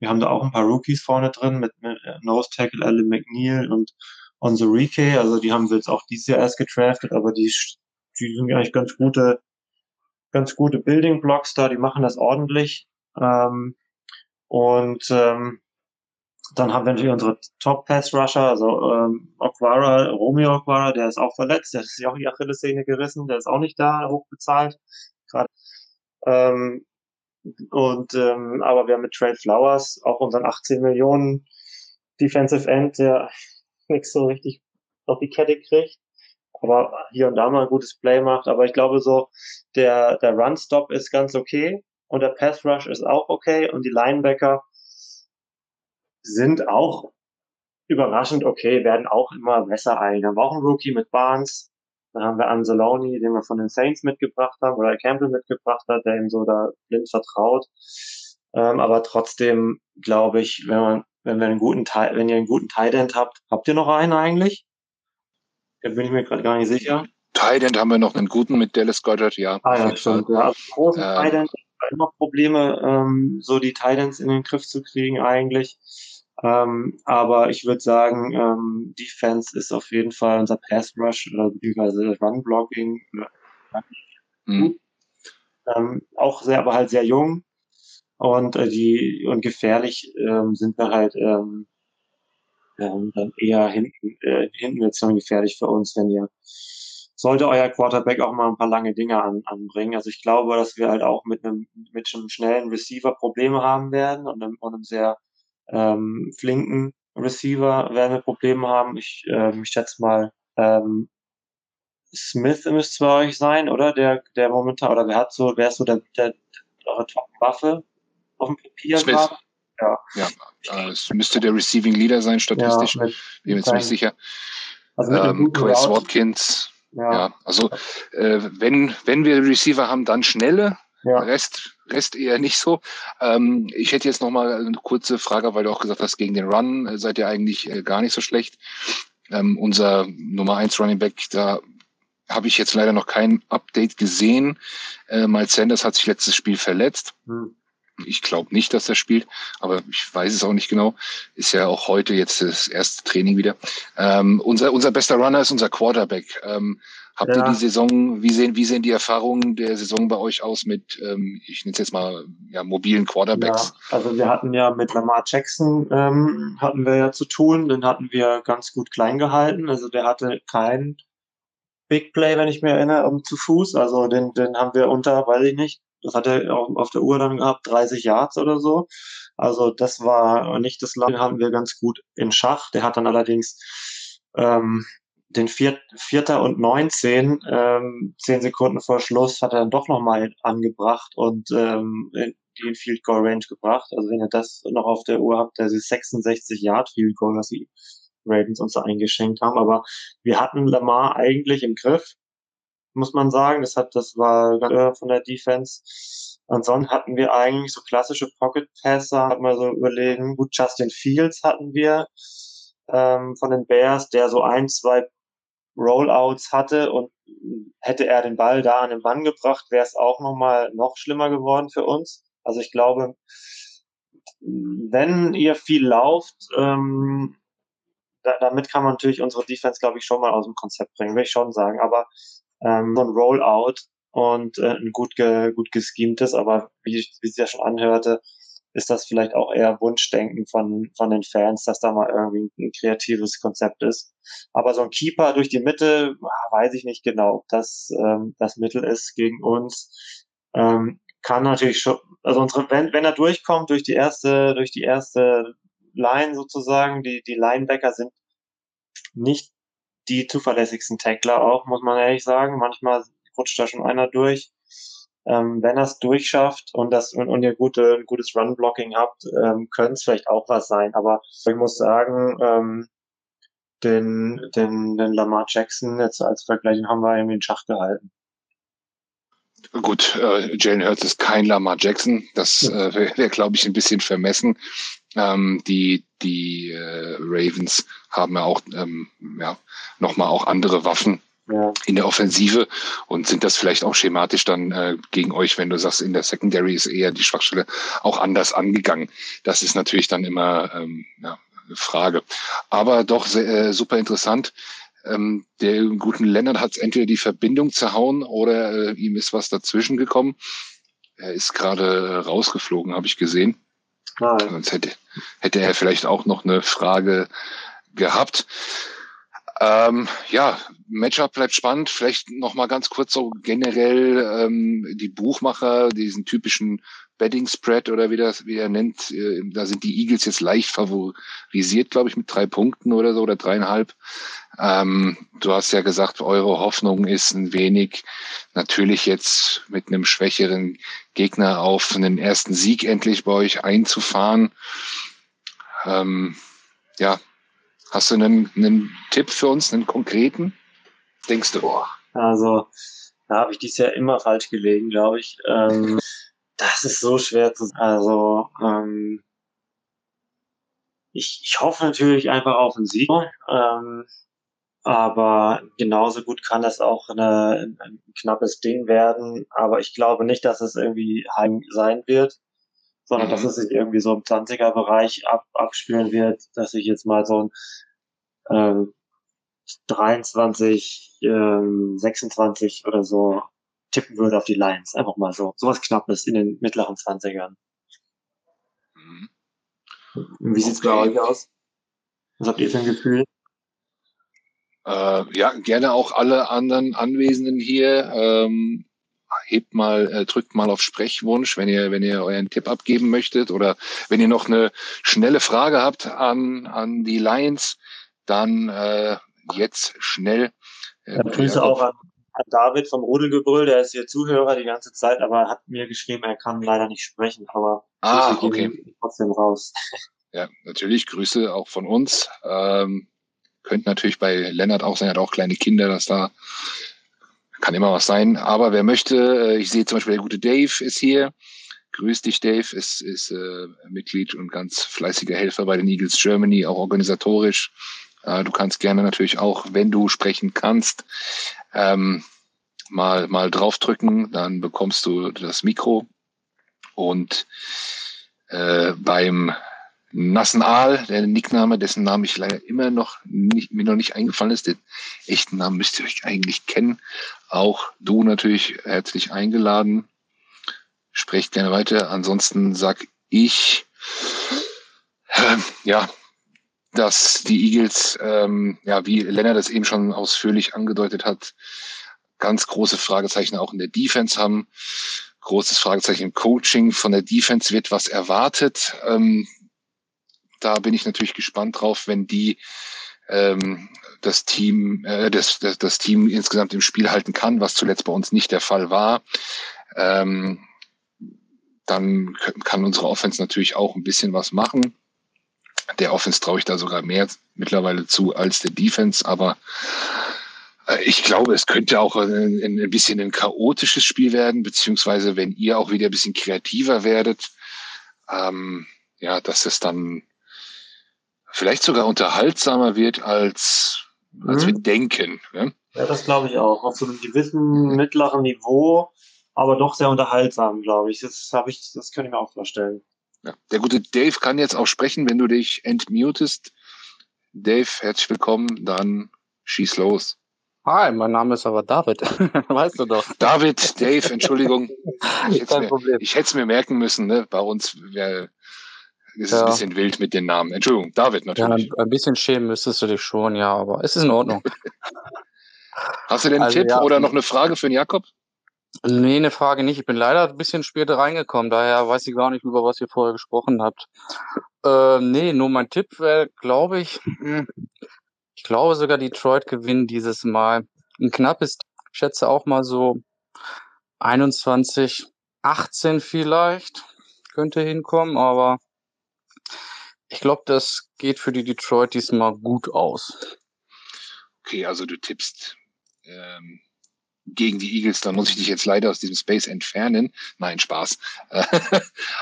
wir haben da auch ein paar Rookies vorne drin mit, äh, Nose Tackle Alan McNeil und Onzurike. Also die haben wir jetzt auch dieses Jahr erst getraftet, aber die, die sind eigentlich ganz gute ganz gute Building Blocks da, die machen das ordentlich. Ähm, und ähm, dann haben wir natürlich unsere Top Pass Rusher, also ähm, Aquara, Romeo Aquara, der ist auch verletzt, der ist ja auch die Achillessehne gerissen, der ist auch nicht da, hochbezahlt. Gerade ähm, und ähm, aber wir haben mit Trade Flowers auch unseren 18 Millionen Defensive End, der nichts so richtig auf die Kette kriegt, aber hier und da mal ein gutes Play macht. Aber ich glaube so, der, der Run-Stop ist ganz okay und der Pass-Rush ist auch okay und die Linebacker sind auch überraschend okay, werden auch immer besser ein. Dann haben wir auch einen Rookie mit Barnes, dann haben wir Anzaloni, den wir von den Saints mitgebracht haben, oder Campbell mitgebracht hat, der ihm so da blind vertraut. Ähm, aber trotzdem glaube ich, wenn man, wenn wir einen guten Teil, wenn ihr einen guten Tight End habt, habt ihr noch einen eigentlich? Da bin ich mir gerade gar nicht sicher. Tight End haben wir noch einen guten mit Dallas Goddard, ja. Ah ja, stimmt. Ja, also großen ähm, Tight End immer Probleme, ähm, so die Titans in den Griff zu kriegen eigentlich. Ähm, aber ich würde sagen, ähm, Defense ist auf jeden Fall unser Pass Rush oder beziehungsweise Run Blocking. Mhm. Ähm, auch sehr, aber halt sehr jung und äh, die und gefährlich ähm, sind wir halt ähm, ähm, dann eher hinten äh, hinten wird es dann gefährlich für uns, wenn ihr sollte euer Quarterback auch mal ein paar lange Dinge an, anbringen. Also ich glaube, dass wir halt auch mit einem mit einem schnellen Receiver Probleme haben werden und einem, und einem sehr ähm, flinken Receiver werden wir Probleme haben. Ich, ähm, ich schätze mal, ähm, Smith müsste bei euch sein, oder? Der, der momentan, oder wer hat so, wer ist so der, der, eure Top-Waffe auf dem Papier Smith. Ja. ja, äh, es müsste der Receiving Leader sein, statistisch. Ja, mit, Bin mir jetzt nicht sicher. Also mit ähm, Chris Watkins. Ja. ja. also äh, wenn, wenn wir Receiver haben, dann schnelle. Ja. Rest, Rest eher nicht so. Ähm, ich hätte jetzt noch mal eine kurze Frage, weil du auch gesagt hast, gegen den Run äh, seid ihr eigentlich äh, gar nicht so schlecht. Ähm, unser Nummer eins Running Back, da habe ich jetzt leider noch kein Update gesehen. Äh, Miles Sanders hat sich letztes Spiel verletzt. Hm. Ich glaube nicht, dass er spielt, aber ich weiß es auch nicht genau. Ist ja auch heute jetzt das erste Training wieder. Ähm, unser, unser bester Runner ist unser Quarterback. Ähm, habt ja. ihr die Saison, wie sehen, wie sehen die Erfahrungen der Saison bei euch aus mit, ähm, ich nenne es jetzt mal, ja, mobilen Quarterbacks? Ja, also wir hatten ja mit Lamar Jackson, ähm, hatten wir ja zu tun, den hatten wir ganz gut klein gehalten. Also der hatte kein Big Play, wenn ich mir erinnere, um zu Fuß. Also den, den haben wir unter, weiß ich nicht, das hat er auch auf der Uhr dann gehabt, 30 Yards oder so. Also das war nicht das Land, haben wir ganz gut in Schach. Der hat dann allerdings ähm, den Viert, Vierter und 19, ähm, zehn Sekunden vor Schluss, hat er dann doch nochmal angebracht und ähm, die in Field Goal Range gebracht. Also wenn ihr das noch auf der Uhr habt, das ist 66 Yard Field Goal, was die Ravens uns da eingeschenkt haben. Aber wir hatten Lamar eigentlich im Griff muss man sagen. Das hat, das war äh, von der Defense. Ansonsten hatten wir eigentlich so klassische Pocket Passer, hat man so überlegen. Gut, Justin Fields hatten wir ähm, von den Bears, der so ein, zwei Rollouts hatte und hätte er den Ball da an den Mann gebracht, wäre es auch nochmal noch schlimmer geworden für uns. Also ich glaube, wenn ihr viel lauft, ähm, da, damit kann man natürlich unsere Defense, glaube ich, schon mal aus dem Konzept bringen, will ich schon sagen. Aber ähm, so ein Rollout und äh, ein gut, ge, gut geschemtes, aber wie, wie es ja schon anhörte, ist das vielleicht auch eher Wunschdenken von, von den Fans, dass da mal irgendwie ein kreatives Konzept ist. Aber so ein Keeper durch die Mitte, ah, weiß ich nicht genau, ob das ähm, das Mittel ist gegen uns. Ähm, kann natürlich schon, also unsere, wenn, wenn er durchkommt durch die erste, durch die erste Line sozusagen, die, die Linebacker sind nicht die zuverlässigsten Tackler auch, muss man ehrlich sagen. Manchmal rutscht da schon einer durch. Ähm, wenn er es durchschafft und das und, und ihr gute, ein gutes Run-Blocking habt, ähm, könnte es vielleicht auch was sein. Aber ich muss sagen, ähm, den, den, den Lamar Jackson jetzt als Vergleich haben wir irgendwie in Schach gehalten. Gut, äh, Jalen Hurts ist kein Lamar Jackson. Das äh, wäre, wär, glaube ich, ein bisschen vermessen. Ähm, die die äh, Ravens haben ja auch ähm, ja, nochmal auch andere Waffen ja. in der Offensive und sind das vielleicht auch schematisch dann äh, gegen euch, wenn du sagst, in der Secondary ist eher die Schwachstelle auch anders angegangen. Das ist natürlich dann immer ähm, ja, eine Frage. Aber doch sehr, äh, super interessant. Ähm, der guten Lennart hat entweder die Verbindung zerhauen oder äh, ihm ist was dazwischen gekommen. Er ist gerade rausgeflogen, habe ich gesehen. Ah, ja. Sonst hätte, hätte er vielleicht auch noch eine Frage gehabt. Ähm, ja, Matchup bleibt spannend. Vielleicht noch mal ganz kurz so generell ähm, die Buchmacher, diesen typischen Betting Spread oder wie das wie er nennt. Äh, da sind die Eagles jetzt leicht favorisiert, glaube ich, mit drei Punkten oder so oder dreieinhalb. Ähm, du hast ja gesagt, eure Hoffnung ist ein wenig natürlich jetzt mit einem schwächeren Gegner auf einen ersten Sieg endlich bei euch einzufahren. Ähm, ja, Hast du einen, einen Tipp für uns, einen konkreten? Denkst du? Boah, also, da habe ich dies Jahr immer falsch gelegen, glaube ich. Ähm, das ist so schwer zu sagen. Also, ähm, ich, ich hoffe natürlich einfach auf einen Sieg. Ähm, aber genauso gut kann das auch eine, ein knappes Ding werden. Aber ich glaube nicht, dass es irgendwie heim sein wird, sondern mhm. dass es sich irgendwie so im 20er-Bereich ab, abspielen wird, dass ich jetzt mal so ein ähm, 23, ähm, 26 oder so tippen würde auf die Lions. Einfach mal so. Sowas Knappes in den mittleren 20ern. Mhm. Wie sieht's okay. bei euch aus? Was habt ihr für ein Gefühl? Äh, ja, gerne auch alle anderen Anwesenden hier. Ähm, hebt mal, äh, drückt mal auf Sprechwunsch, wenn ihr, wenn ihr euren Tipp abgeben möchtet oder wenn ihr noch eine schnelle Frage habt an, an die Lions dann äh, jetzt schnell. Äh, ja, Grüße auch an, an David vom Rudelgebrüll, der ist hier Zuhörer die ganze Zeit, aber hat mir geschrieben, er kann leider nicht sprechen, aber ah, okay. trotzdem raus. Ja, natürlich, Grüße auch von uns. Ähm, könnte natürlich bei Lennart auch sein, er hat auch kleine Kinder, dass da kann immer was sein. Aber wer möchte, äh, ich sehe zum Beispiel der gute Dave ist hier. Grüß dich, Dave, ist, ist äh, Mitglied und ganz fleißiger Helfer bei den Eagles Germany, auch organisatorisch. Äh, du kannst gerne natürlich auch, wenn du sprechen kannst, ähm, mal, mal draufdrücken, dann bekommst du das Mikro. Und äh, beim Nassen Aal, der Nickname, dessen Namen ich leider immer noch nicht, mir noch nicht eingefallen ist, den echten Namen müsst ihr euch eigentlich kennen. Auch du natürlich herzlich eingeladen. Sprecht gerne weiter. Ansonsten sag ich, äh, ja, dass die Eagles, ähm, ja, wie Lennart das eben schon ausführlich angedeutet hat, ganz große Fragezeichen auch in der Defense haben. Großes Fragezeichen im Coaching. Von der Defense wird was erwartet. Ähm, da bin ich natürlich gespannt drauf, wenn die ähm, das Team, äh, das, das, das Team insgesamt im Spiel halten kann, was zuletzt bei uns nicht der Fall war. Ähm, dann kann unsere Offense natürlich auch ein bisschen was machen. Der Offense traue ich da sogar mehr mittlerweile zu als der Defense, aber ich glaube, es könnte auch ein, ein, bisschen ein chaotisches Spiel werden, beziehungsweise wenn ihr auch wieder ein bisschen kreativer werdet, ähm, ja, dass es dann vielleicht sogar unterhaltsamer wird, als, als mhm. wir denken. Ne? Ja, das glaube ich auch. Auf so einem gewissen mittleren Niveau, aber doch sehr unterhaltsam, glaube ich. Das habe ich, das kann ich mir auch vorstellen. Ja. Der gute Dave kann jetzt auch sprechen, wenn du dich entmutest. Dave, herzlich willkommen, dann schieß los. Hi, mein Name ist aber David. weißt du doch. David, Dave, Entschuldigung. Ich hätte es mir, mir, merken müssen, ne? Bei uns wäre es ja. ein bisschen wild mit den Namen. Entschuldigung, David natürlich. Ja, ein bisschen schämen müsstest du dich schon, ja, aber es ist in Ordnung. Hast du einen also, Tipp ja, oder noch eine Frage für den Jakob? Nee, eine Frage nicht. Ich bin leider ein bisschen später reingekommen, daher weiß ich gar nicht, über was ihr vorher gesprochen habt. Äh, nee, nur mein Tipp wäre, glaube ich, hm, ich glaube sogar Detroit gewinnen dieses Mal. Ein knappes, ich schätze auch mal so 21, 18 vielleicht, könnte hinkommen, aber ich glaube, das geht für die Detroit diesmal gut aus. Okay, also du tippst ähm, gegen die Eagles, dann muss ich dich jetzt leider aus diesem Space entfernen. Nein, Spaß.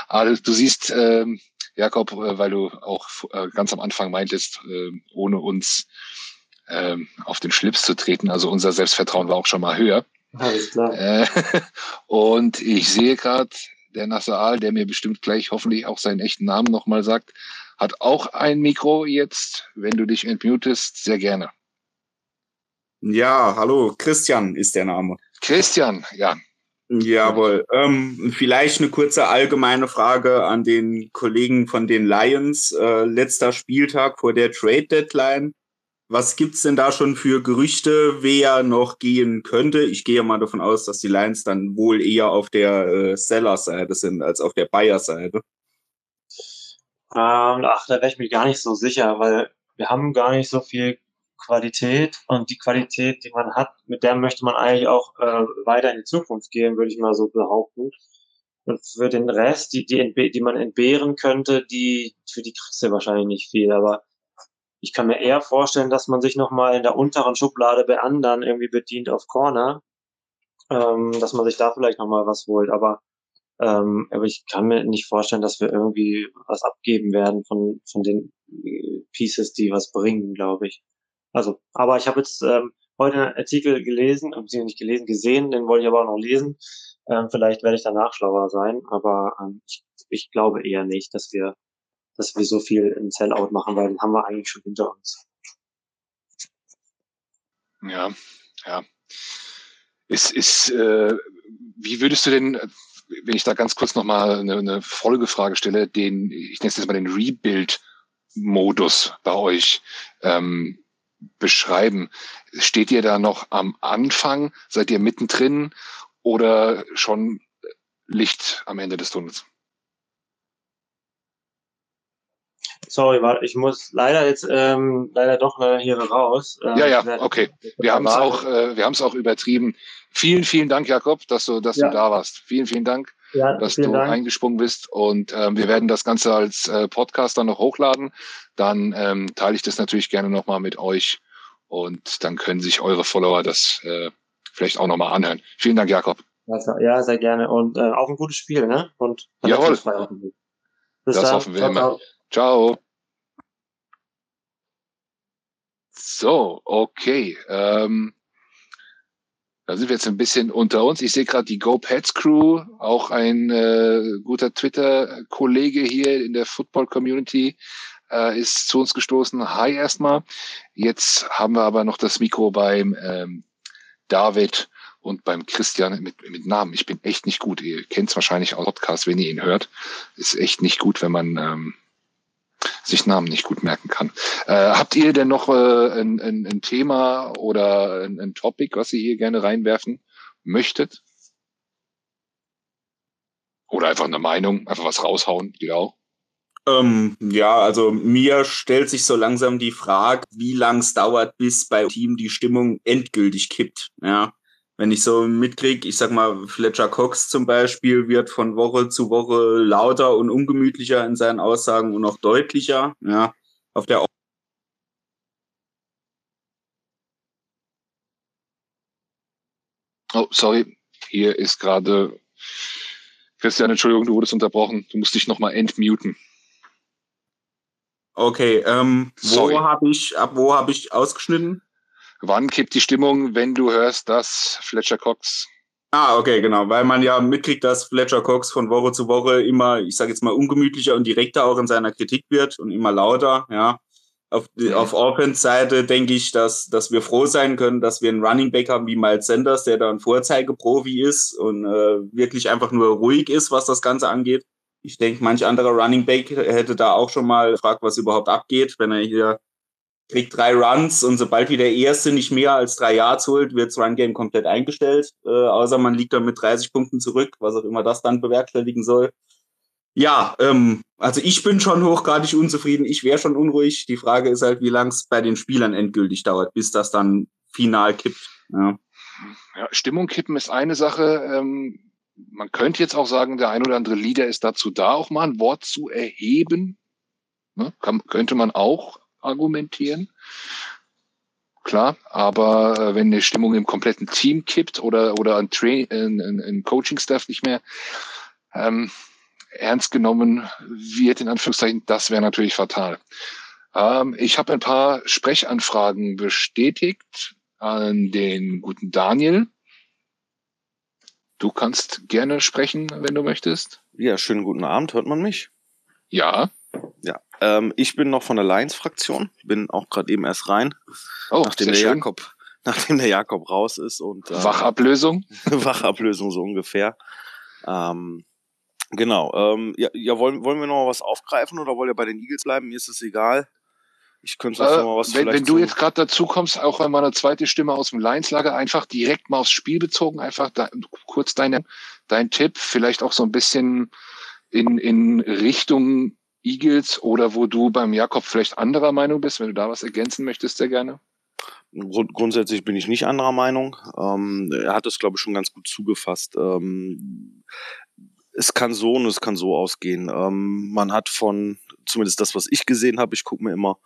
Aber du siehst, ähm, Jakob, äh, weil du auch äh, ganz am Anfang meintest, äh, ohne uns äh, auf den Schlips zu treten, also unser Selbstvertrauen war auch schon mal höher. Alles klar. Äh, und ich sehe gerade, der Nasser der mir bestimmt gleich hoffentlich auch seinen echten Namen nochmal sagt, hat auch ein Mikro jetzt. Wenn du dich entmutest, sehr gerne. Ja, hallo, Christian ist der Name. Christian, ja. Jawohl. Ähm, vielleicht eine kurze allgemeine Frage an den Kollegen von den Lions. Äh, letzter Spieltag vor der Trade Deadline. Was gibt's denn da schon für Gerüchte, wer noch gehen könnte? Ich gehe mal davon aus, dass die Lions dann wohl eher auf der äh, Seller-Seite sind als auf der Buyer-Seite. Ähm, ach, da wäre ich mir gar nicht so sicher, weil wir haben gar nicht so viel Qualität und die Qualität, die man hat, mit der möchte man eigentlich auch äh, weiter in die Zukunft gehen, würde ich mal so behaupten. Und für den Rest, die, die, die man entbehren könnte, die, für die kriegst du wahrscheinlich nicht viel, aber ich kann mir eher vorstellen, dass man sich nochmal in der unteren Schublade bei anderen irgendwie bedient auf Corner, ähm, dass man sich da vielleicht nochmal was holt, aber ähm, aber ich kann mir nicht vorstellen, dass wir irgendwie was abgeben werden von, von den äh, Pieces, die was bringen, glaube ich. Also, aber ich habe jetzt ähm, heute einen Artikel gelesen, beziehungsweise nicht gelesen, gesehen, den wollte ich aber auch noch lesen. Ähm, vielleicht werde ich danach schlauer sein, aber ähm, ich, ich glaube eher nicht, dass wir, dass wir so viel im Sellout machen, weil den haben wir eigentlich schon hinter uns. Ja, ja. Es ist, äh, wie würdest du denn, wenn ich da ganz kurz nochmal eine, eine Folgefrage stelle, den, ich nenne es jetzt mal den Rebuild-Modus bei euch ähm, beschreiben. Steht ihr da noch am Anfang? Seid ihr mittendrin oder schon Licht am Ende des Tunnels? Sorry, warte, ich muss leider jetzt ähm, leider doch leider hier raus. Ähm, ja, ja, okay. Wir haben es auch, äh, wir haben es auch übertrieben. Vielen, vielen Dank, Jakob, dass du, dass ja. du da warst. Vielen, vielen Dank, ja, dass du Dank. eingesprungen bist. Und ähm, wir werden das Ganze als äh, Podcast dann noch hochladen. Dann ähm, teile ich das natürlich gerne nochmal mit euch und dann können sich eure Follower das äh, vielleicht auch nochmal anhören. Vielen Dank, Jakob. Ja, sehr gerne. Und äh, auch ein gutes Spiel, ne? Und Jawohl. Bis das dann. hoffen wir ciao, immer. Ciao. ciao. So, okay. Ähm, da sind wir jetzt ein bisschen unter uns. Ich sehe gerade die Go Pets Crew, auch ein äh, guter Twitter-Kollege hier in der Football-Community, äh, ist zu uns gestoßen. Hi erstmal. Jetzt haben wir aber noch das Mikro beim ähm, David und beim Christian mit, mit Namen. Ich bin echt nicht gut. Ihr kennt es wahrscheinlich aus Podcast, wenn ihr ihn hört. Ist echt nicht gut, wenn man ähm, sich Namen nicht gut merken kann. Äh, habt ihr denn noch äh, ein, ein, ein Thema oder ein, ein Topic, was ihr hier gerne reinwerfen möchtet? Oder einfach eine Meinung, einfach was raushauen, geht auch. Ähm, ja, also mir stellt sich so langsam die Frage, wie lang es dauert, bis bei Team die Stimmung endgültig kippt. Ja, wenn ich so mitkriege, ich sag mal, Fletcher Cox zum Beispiel wird von Woche zu Woche lauter und ungemütlicher in seinen Aussagen und auch deutlicher. Ja, auf der Oh, sorry, hier ist gerade Christian, Entschuldigung, du wurdest unterbrochen. Du musst dich nochmal entmuten. Okay, ähm, wo habe ich, ab wo habe ich ausgeschnitten? Wann kippt die Stimmung, wenn du hörst, dass Fletcher Cox? Ah, okay, genau, weil man ja mitkriegt, dass Fletcher Cox von Woche zu Woche immer, ich sage jetzt mal, ungemütlicher und direkter auch in seiner Kritik wird und immer lauter, ja. Auf, mhm. auf Offense-Seite denke ich, dass, dass wir froh sein können, dass wir einen Running Back haben wie Miles Sanders, der da ein Vorzeigeprofi ist und äh, wirklich einfach nur ruhig ist, was das Ganze angeht. Ich denke, manch anderer Running Back hätte da auch schon mal gefragt, was überhaupt abgeht, wenn er hier kriegt drei Runs und sobald wie der erste nicht mehr als drei Yards holt, wird das Run Game komplett eingestellt. Äh, außer man liegt dann mit 30 Punkten zurück, was auch immer das dann bewerkstelligen soll. Ja, ähm, also ich bin schon hochgradig unzufrieden. Ich wäre schon unruhig. Die Frage ist halt, wie lang es bei den Spielern endgültig dauert, bis das dann final kippt. Ja. ja Stimmung kippen ist eine Sache. Ähm, man könnte jetzt auch sagen, der ein oder andere Leader ist dazu da, auch mal ein Wort zu erheben. Ne? Kann, könnte man auch argumentieren. Klar, aber äh, wenn die Stimmung im kompletten Team kippt oder, oder ein, Train, ein, ein, ein Coaching-Staff nicht mehr ähm, ernst genommen wird, in Anführungszeichen, das wäre natürlich fatal. Ähm, ich habe ein paar Sprechanfragen bestätigt an den guten Daniel. Du kannst gerne sprechen, wenn du möchtest. Ja, schönen guten Abend. Hört man mich? Ja. Ja. Ähm, ich bin noch von der Lions-Fraktion. Bin auch gerade eben erst rein. Oh, nachdem der schön. Jakob nachdem der Jakob raus ist und äh, Wachablösung? Wachablösung so ungefähr. Ähm, genau. Ähm, ja, ja, wollen, wollen wir noch mal was aufgreifen oder wollt ihr bei den Eagles bleiben? Mir ist es egal. Ich könnte äh, noch mal was Wenn, wenn du jetzt gerade dazu kommst, auch wenn meine zweite Stimme aus dem Lions-Lager, einfach direkt mal aufs Spiel bezogen, einfach da, kurz deine, dein Tipp, vielleicht auch so ein bisschen in, in Richtung Eagles oder wo du beim Jakob vielleicht anderer Meinung bist, wenn du da was ergänzen möchtest, sehr gerne. Grund, grundsätzlich bin ich nicht anderer Meinung. Ähm, er hat es, glaube ich, schon ganz gut zugefasst. Ähm, es kann so und es kann so ausgehen. Ähm, man hat von, zumindest das, was ich gesehen habe, ich gucke mir immer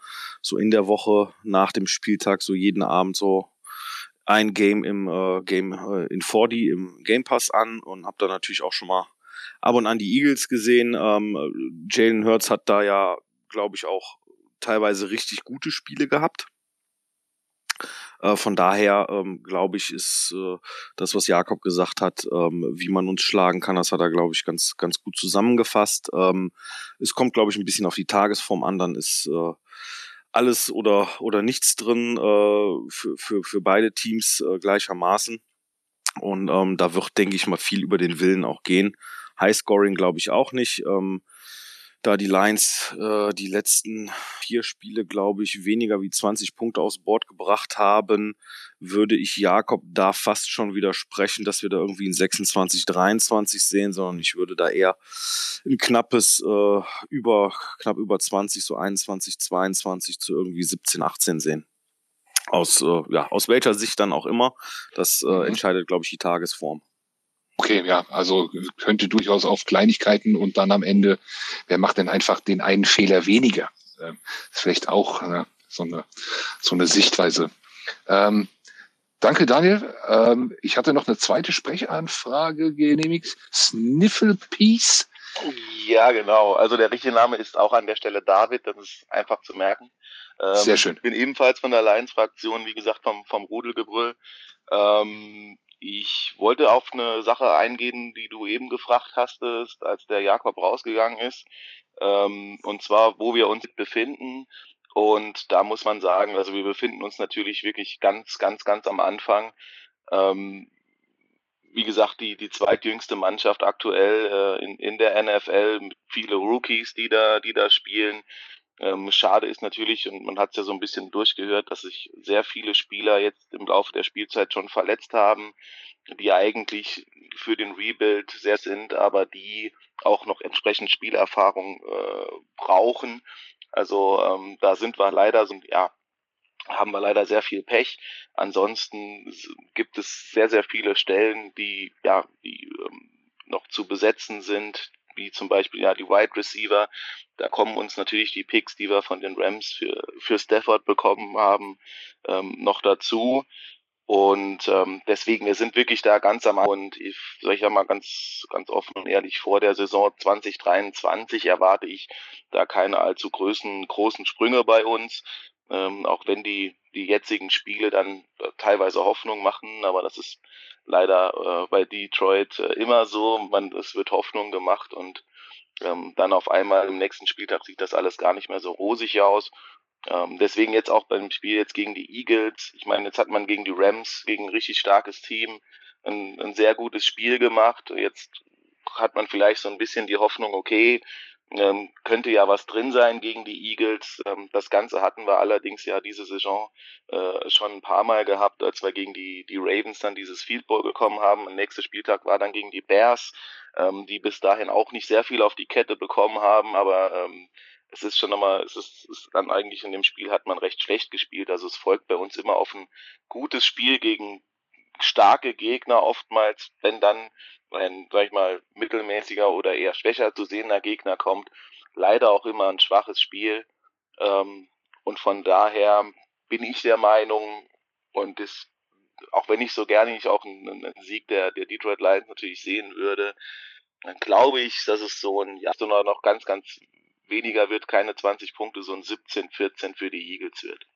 so in der Woche nach dem Spieltag so jeden Abend so ein Game im äh, Game äh, in 4D im Game Pass an und habe da natürlich auch schon mal ab und an die Eagles gesehen. Ähm, Jalen Hurts hat da ja, glaube ich, auch teilweise richtig gute Spiele gehabt. Äh, von daher ähm, glaube ich, ist äh, das, was Jakob gesagt hat, ähm, wie man uns schlagen kann, das hat er, glaube ich, ganz, ganz gut zusammengefasst. Ähm, es kommt, glaube ich, ein bisschen auf die Tagesform an, dann ist äh, alles oder, oder nichts drin äh, für, für, für beide Teams äh, gleichermaßen. Und ähm, da wird, denke ich mal, viel über den Willen auch gehen. Highscoring glaube ich auch nicht. Ähm, da die Lions äh, die letzten vier Spiele, glaube ich, weniger wie 20 Punkte aufs Board gebracht haben, würde ich Jakob da fast schon widersprechen, dass wir da irgendwie ein 26, 23 sehen, sondern ich würde da eher ein knappes äh, über knapp über 20, so 21, 22 zu irgendwie 17, 18 sehen. Aus äh, ja aus welcher Sicht dann auch immer, das äh, mhm. entscheidet, glaube ich, die Tagesform. Okay, ja, also könnte durchaus auf Kleinigkeiten und dann am Ende, wer macht denn einfach den einen Fehler weniger? Ähm, ist vielleicht auch äh, so, eine, so eine Sichtweise. Ähm, danke, Daniel. Ähm, ich hatte noch eine zweite Sprechanfrage genehmigt. Sniffle Peace. Ja, genau. Also der richtige Name ist auch an der Stelle David, das ist einfach zu merken. Ähm, Sehr schön. Ich bin ebenfalls von der Lions-Fraktion, wie gesagt, vom, vom Rudelgebrüll. Ähm, ich wollte auf eine Sache eingehen, die du eben gefragt hastest, als der Jakob rausgegangen ist. Ähm, und zwar, wo wir uns befinden. Und da muss man sagen, also wir befinden uns natürlich wirklich ganz, ganz, ganz am Anfang. Ähm, wie gesagt, die, die zweitjüngste Mannschaft aktuell äh, in, in der NFL, viele Rookies, die da, die da spielen. Ähm, schade ist natürlich, und man hat es ja so ein bisschen durchgehört, dass sich sehr viele Spieler jetzt im Laufe der Spielzeit schon verletzt haben, die eigentlich für den Rebuild sehr sind, aber die auch noch entsprechend Spielerfahrung äh, brauchen. Also ähm, da sind wir leider so, ja, haben wir leider sehr viel Pech. Ansonsten gibt es sehr, sehr viele Stellen, die, ja, die ähm, noch zu besetzen sind, wie zum Beispiel ja die Wide Receiver. Da kommen uns natürlich die Picks, die wir von den Rams für, für Stafford bekommen haben, ähm, noch dazu. Und ähm, deswegen, wir sind wirklich da ganz am und ich sage ja mal ganz, ganz offen und ehrlich, vor der Saison 2023 erwarte ich da keine allzu großen, großen Sprünge bei uns. Ähm, auch wenn die, die jetzigen Spiele dann äh, teilweise Hoffnung machen, aber das ist leider äh, bei Detroit äh, immer so. Man, es wird Hoffnung gemacht und ähm, dann auf einmal im nächsten Spieltag sieht das alles gar nicht mehr so rosig aus. Ähm, deswegen jetzt auch beim Spiel jetzt gegen die Eagles. Ich meine, jetzt hat man gegen die Rams, gegen ein richtig starkes Team, ein, ein sehr gutes Spiel gemacht. Jetzt hat man vielleicht so ein bisschen die Hoffnung, okay, ähm, könnte ja was drin sein gegen die Eagles. Ähm, das Ganze hatten wir allerdings ja diese Saison äh, schon ein paar Mal gehabt, als wir gegen die, die Ravens dann dieses Field Goal bekommen haben. Der nächste Spieltag war dann gegen die Bears, ähm, die bis dahin auch nicht sehr viel auf die Kette bekommen haben, aber ähm, es ist schon nochmal, es ist, ist dann eigentlich in dem Spiel hat man recht schlecht gespielt. Also es folgt bei uns immer auf ein gutes Spiel gegen starke Gegner oftmals, wenn dann ein, sag ich mal, mittelmäßiger oder eher schwächer zu sehender Gegner kommt, leider auch immer ein schwaches Spiel. Ähm, und von daher bin ich der Meinung, und das, auch wenn ich so gerne ich auch einen, einen Sieg der, der Detroit Lions natürlich sehen würde, dann glaube ich, dass es so ein, ja, so noch ganz, ganz weniger wird, keine 20 Punkte, so ein 17, 14 für die Eagles wird.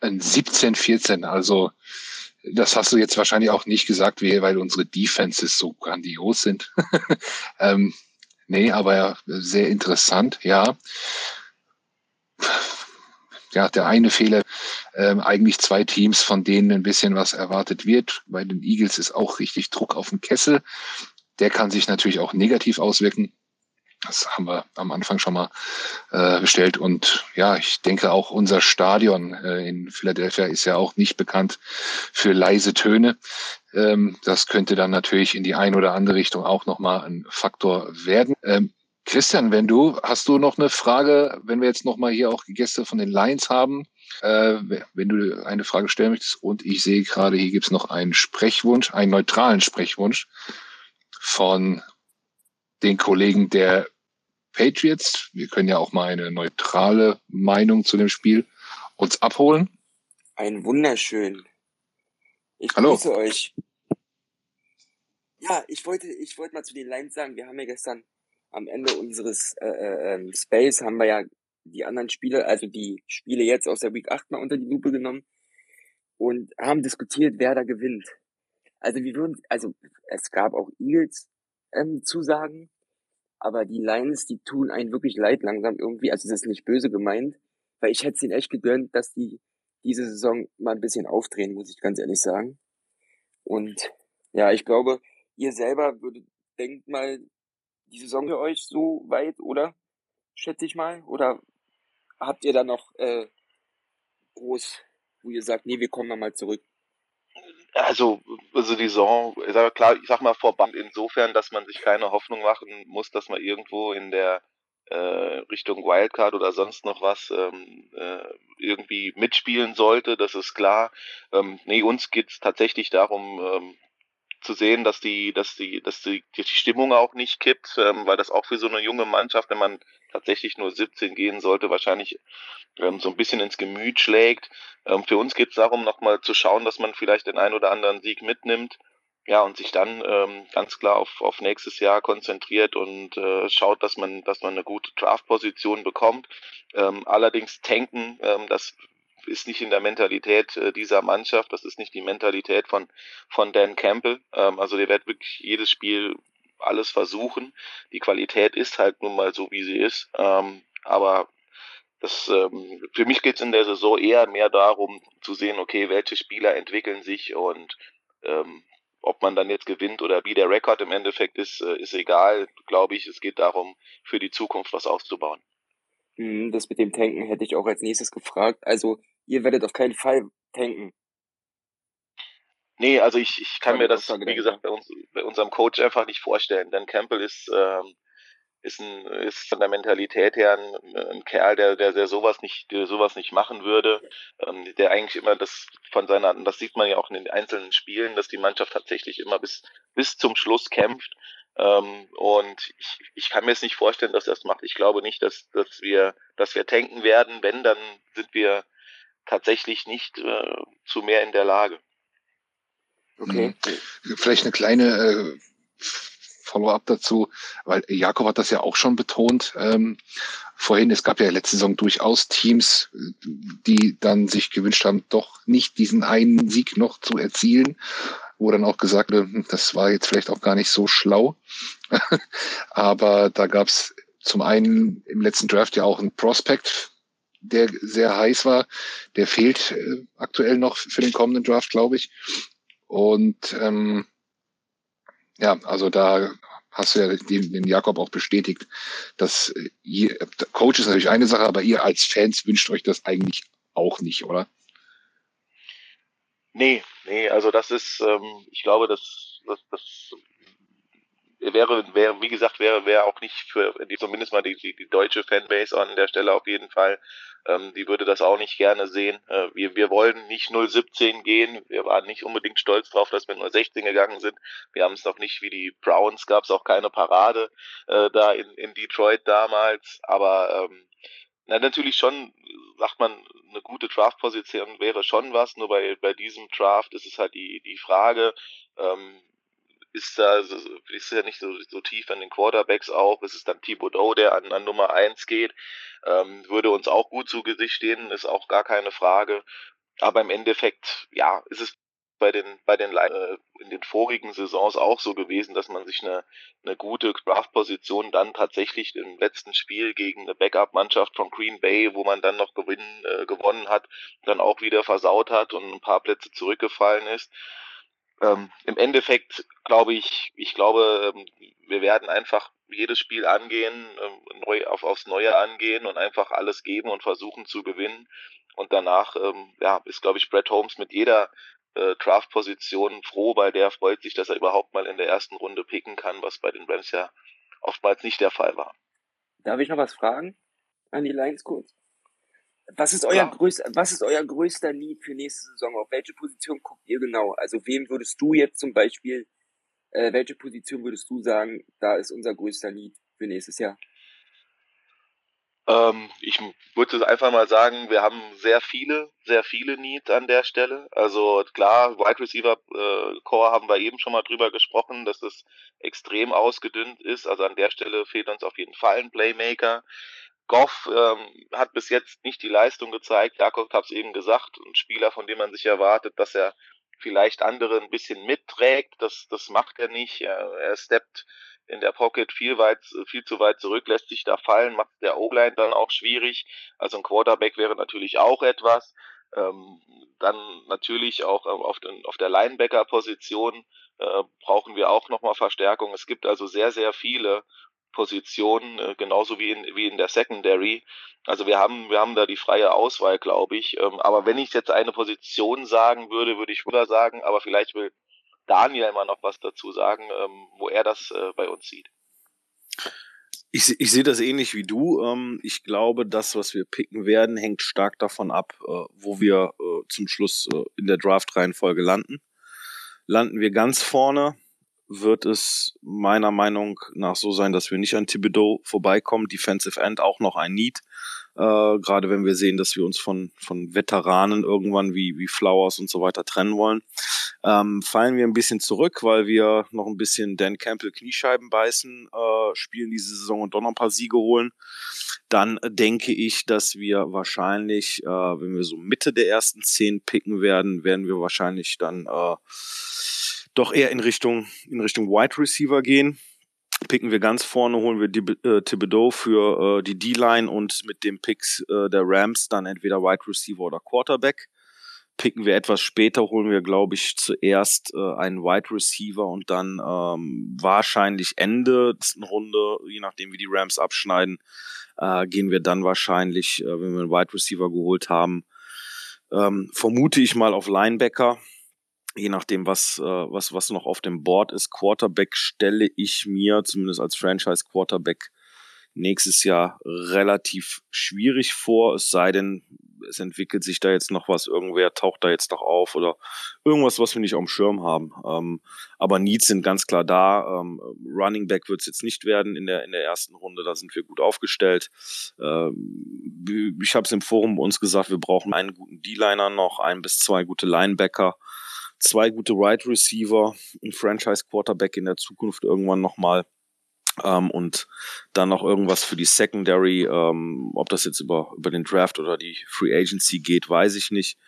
Ein 17, 14, also das hast du jetzt wahrscheinlich auch nicht gesagt, weil unsere Defenses so grandios sind. ähm, nee, aber sehr interessant, ja. ja, der eine Fehler, ähm, eigentlich zwei Teams, von denen ein bisschen was erwartet wird. Bei den Eagles ist auch richtig Druck auf den Kessel. Der kann sich natürlich auch negativ auswirken. Das haben wir am Anfang schon mal äh, bestellt. Und ja, ich denke auch unser Stadion äh, in Philadelphia ist ja auch nicht bekannt für leise Töne. Ähm, das könnte dann natürlich in die eine oder andere Richtung auch nochmal ein Faktor werden. Ähm, Christian, wenn du, hast du noch eine Frage, wenn wir jetzt nochmal hier auch Gäste von den Lions haben, äh, wenn du eine Frage stellen möchtest. Und ich sehe gerade, hier gibt es noch einen Sprechwunsch, einen neutralen Sprechwunsch von den Kollegen der Patriots. Wir können ja auch mal eine neutrale Meinung zu dem Spiel uns abholen. Ein wunderschön. Ich Hallo. grüße euch. Ja, ich wollte, ich wollte mal zu den Lines sagen, wir haben ja gestern am Ende unseres äh, äh, ähm, Space haben wir ja die anderen Spiele, also die Spiele jetzt aus der Week 8 mal unter die Lupe genommen und haben diskutiert, wer da gewinnt. Also wir würden, also es gab auch Eagles ähm, Zusagen, aber die Lions, die tun einen wirklich leid langsam irgendwie. Also das ist nicht böse gemeint, weil ich hätte es ihnen echt gegönnt, dass die diese Saison mal ein bisschen aufdrehen, muss ich ganz ehrlich sagen. Und ja, ich glaube, ihr selber würdet, denkt mal, die Saison für euch so weit, oder? Schätze ich mal. Oder habt ihr da noch äh, groß, wo ihr sagt, nee, wir kommen nochmal zurück? Also, also die Saison, sag, klar, ich sag mal vorband insofern, dass man sich keine Hoffnung machen muss, dass man irgendwo in der äh, Richtung Wildcard oder sonst noch was ähm, äh, irgendwie mitspielen sollte, das ist klar. Ähm, nee, uns geht's tatsächlich darum, ähm, zu sehen, dass die, dass die, dass die, die Stimmung auch nicht kippt, ähm, weil das auch für so eine junge Mannschaft, wenn man tatsächlich nur 17 gehen sollte, wahrscheinlich ähm, so ein bisschen ins Gemüt schlägt. Ähm, für uns geht es darum, nochmal zu schauen, dass man vielleicht den einen oder anderen Sieg mitnimmt. Ja, und sich dann ähm, ganz klar auf, auf nächstes Jahr konzentriert und äh, schaut, dass man, dass man eine gute Draft-Position bekommt. Ähm, allerdings tanken, ähm, das ist nicht in der Mentalität äh, dieser Mannschaft, das ist nicht die Mentalität von, von Dan Campbell. Ähm, also der wird wirklich jedes Spiel alles versuchen. Die Qualität ist halt nun mal so, wie sie ist. Ähm, aber das, ähm, für mich geht es in der Saison eher mehr darum zu sehen, okay, welche Spieler entwickeln sich und ähm, ob man dann jetzt gewinnt oder wie der Rekord im Endeffekt ist, äh, ist egal, glaube ich. Es geht darum, für die Zukunft was aufzubauen. Hm, das mit dem Tanken hätte ich auch als nächstes gefragt. Also, ihr werdet auf keinen Fall tanken. Nee, also ich, ich kann mir das, wie gesagt, bei, uns, bei unserem Coach einfach nicht vorstellen. Dan Campbell ist, ähm, ist, ein, ist von der Mentalität her ein, ein Kerl, der, der, der sowas nicht, der sowas nicht machen würde, ähm, der eigentlich immer das von seiner, das sieht man ja auch in den einzelnen Spielen, dass die Mannschaft tatsächlich immer bis, bis zum Schluss kämpft. Ähm, und ich, ich kann mir es nicht vorstellen, dass er das macht. Ich glaube nicht, dass, dass wir, dass wir tanken werden. Wenn, dann sind wir tatsächlich nicht äh, zu mehr in der Lage. Okay. Mhm. Vielleicht eine kleine äh, Follow-up dazu, weil Jakob hat das ja auch schon betont ähm, vorhin. Es gab ja letzte Saison durchaus Teams, die dann sich gewünscht haben, doch nicht diesen einen Sieg noch zu erzielen, wo dann auch gesagt wurde, hm, das war jetzt vielleicht auch gar nicht so schlau. Aber da gab es zum einen im letzten Draft ja auch einen Prospect, der sehr heiß war. Der fehlt äh, aktuell noch für den kommenden Draft, glaube ich. Und ähm, ja, also da hast du ja den, den Jakob auch bestätigt, dass äh, ihr, Coach ist natürlich eine Sache, aber ihr als Fans wünscht euch das eigentlich auch nicht, oder? Nee, nee, also das ist, ähm, ich glaube, das, das, das wäre, wäre, wie gesagt, wäre, wäre auch nicht für die, zumindest mal die, die, die deutsche Fanbase an der Stelle auf jeden Fall. Ähm, die würde das auch nicht gerne sehen. Äh, wir, wir wollen nicht 017 gehen. Wir waren nicht unbedingt stolz drauf, dass wir nur 16 gegangen sind. Wir haben es noch nicht wie die Browns, gab es auch keine Parade äh, da in, in Detroit damals. Aber ähm, na, natürlich schon, sagt man, eine gute Draft-Position wäre schon was, nur bei, bei diesem Draft ist es halt die, die Frage, ähm, ist da ist ja nicht so, so tief an den Quarterbacks auch. Es ist dann Thibodeau, der an, an Nummer eins geht. Ähm, würde uns auch gut zu Gesicht stehen, ist auch gar keine Frage. Aber im Endeffekt, ja, ist es bei den, bei den äh, in den vorigen Saisons auch so gewesen, dass man sich eine, eine gute Draft-Position dann tatsächlich im letzten Spiel gegen eine Backup-Mannschaft von Green Bay, wo man dann noch gewinnen, äh, gewonnen hat, dann auch wieder versaut hat und ein paar Plätze zurückgefallen ist. Ähm, Im Endeffekt glaube ich, ich glaube, ähm, wir werden einfach jedes Spiel angehen, ähm, neu, auf, aufs Neue angehen und einfach alles geben und versuchen zu gewinnen. Und danach ähm, ja, ist, glaube ich, Brett Holmes mit jeder äh, Draft-Position froh, weil der freut sich, dass er überhaupt mal in der ersten Runde picken kann, was bei den Rams ja oftmals nicht der Fall war. Darf ich noch was fragen an die Lions kurz? Was ist euer ja. größter, was ist euer größter Need für nächste Saison? Auf welche Position guckt ihr genau? Also wem würdest du jetzt zum Beispiel, äh, welche Position würdest du sagen, da ist unser größter Need für nächstes Jahr? Ähm, ich würde einfach mal sagen, wir haben sehr viele, sehr viele Needs an der Stelle. Also klar, Wide Receiver äh, Core haben wir eben schon mal drüber gesprochen, dass es extrem ausgedünnt ist. Also an der Stelle fehlt uns auf jeden Fall ein Playmaker. Goff ähm, hat bis jetzt nicht die Leistung gezeigt. Jakob hat es eben gesagt, ein Spieler, von dem man sich erwartet, dass er vielleicht andere ein bisschen mitträgt. Das, das macht er nicht. Er, er steppt in der Pocket viel weit, viel zu weit zurück, lässt sich da fallen, macht der O-Line dann auch schwierig. Also ein Quarterback wäre natürlich auch etwas. Ähm, dann natürlich auch auf, den, auf der Linebacker-Position äh, brauchen wir auch nochmal Verstärkung. Es gibt also sehr, sehr viele Positionen, äh, genauso wie in, wie in der Secondary. Also wir haben, wir haben da die freie Auswahl, glaube ich. Ähm, aber wenn ich jetzt eine Position sagen würde, würde ich Müller sagen, aber vielleicht will Daniel immer noch was dazu sagen, ähm, wo er das äh, bei uns sieht. Ich, ich sehe das ähnlich wie du. Ähm, ich glaube, das, was wir picken werden, hängt stark davon ab, äh, wo wir äh, zum Schluss äh, in der Draft-Reihenfolge landen. Landen wir ganz vorne, wird es meiner Meinung nach so sein, dass wir nicht an Thibodeau vorbeikommen. Defensive End auch noch ein Need. Äh, Gerade wenn wir sehen, dass wir uns von, von Veteranen irgendwann wie, wie Flowers und so weiter trennen wollen. Ähm, fallen wir ein bisschen zurück, weil wir noch ein bisschen Dan Campbell Kniescheiben beißen, äh, spielen diese Saison und doch noch ein paar Siege holen. Dann denke ich, dass wir wahrscheinlich, äh, wenn wir so Mitte der ersten zehn picken werden, werden wir wahrscheinlich dann äh, doch eher in Richtung, in Richtung Wide Receiver gehen. Picken wir ganz vorne, holen wir die, äh, Thibodeau für äh, die D-Line und mit dem Picks äh, der Rams dann entweder Wide Receiver oder Quarterback. Picken wir etwas später, holen wir, glaube ich, zuerst äh, einen Wide Receiver und dann ähm, wahrscheinlich Ende der Runde, je nachdem wie die Rams abschneiden, äh, gehen wir dann wahrscheinlich, äh, wenn wir einen Wide Receiver geholt haben, ähm, vermute ich mal auf Linebacker je nachdem, was, äh, was, was noch auf dem Board ist, Quarterback stelle ich mir zumindest als Franchise Quarterback nächstes Jahr relativ schwierig vor, es sei denn, es entwickelt sich da jetzt noch was, irgendwer taucht da jetzt noch auf oder irgendwas, was wir nicht auf dem Schirm haben. Ähm, aber Needs sind ganz klar da. Ähm, Running Back wird es jetzt nicht werden in der, in der ersten Runde, da sind wir gut aufgestellt. Ähm, ich habe es im Forum bei uns gesagt, wir brauchen einen guten D-Liner noch, ein bis zwei gute Linebacker zwei gute Wide Receiver, ein Franchise Quarterback in der Zukunft irgendwann nochmal ähm, und dann noch irgendwas für die Secondary. Ähm, ob das jetzt über, über den Draft oder die Free Agency geht, weiß ich nicht.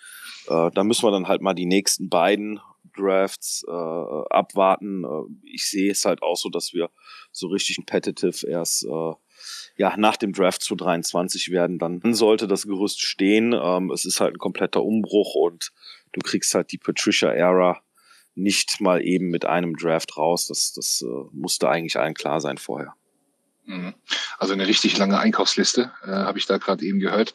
Äh, da müssen wir dann halt mal die nächsten beiden Drafts äh, abwarten. Äh, ich sehe es halt auch so, dass wir so richtig competitive erst äh, ja, nach dem Draft zu 23 werden. Dann sollte das Gerüst stehen. Ähm, es ist halt ein kompletter Umbruch und du kriegst halt die Patricia-Ära nicht mal eben mit einem Draft raus. Das, das äh, musste eigentlich allen klar sein vorher. Mhm. Also eine richtig lange Einkaufsliste, äh, habe ich da gerade eben gehört.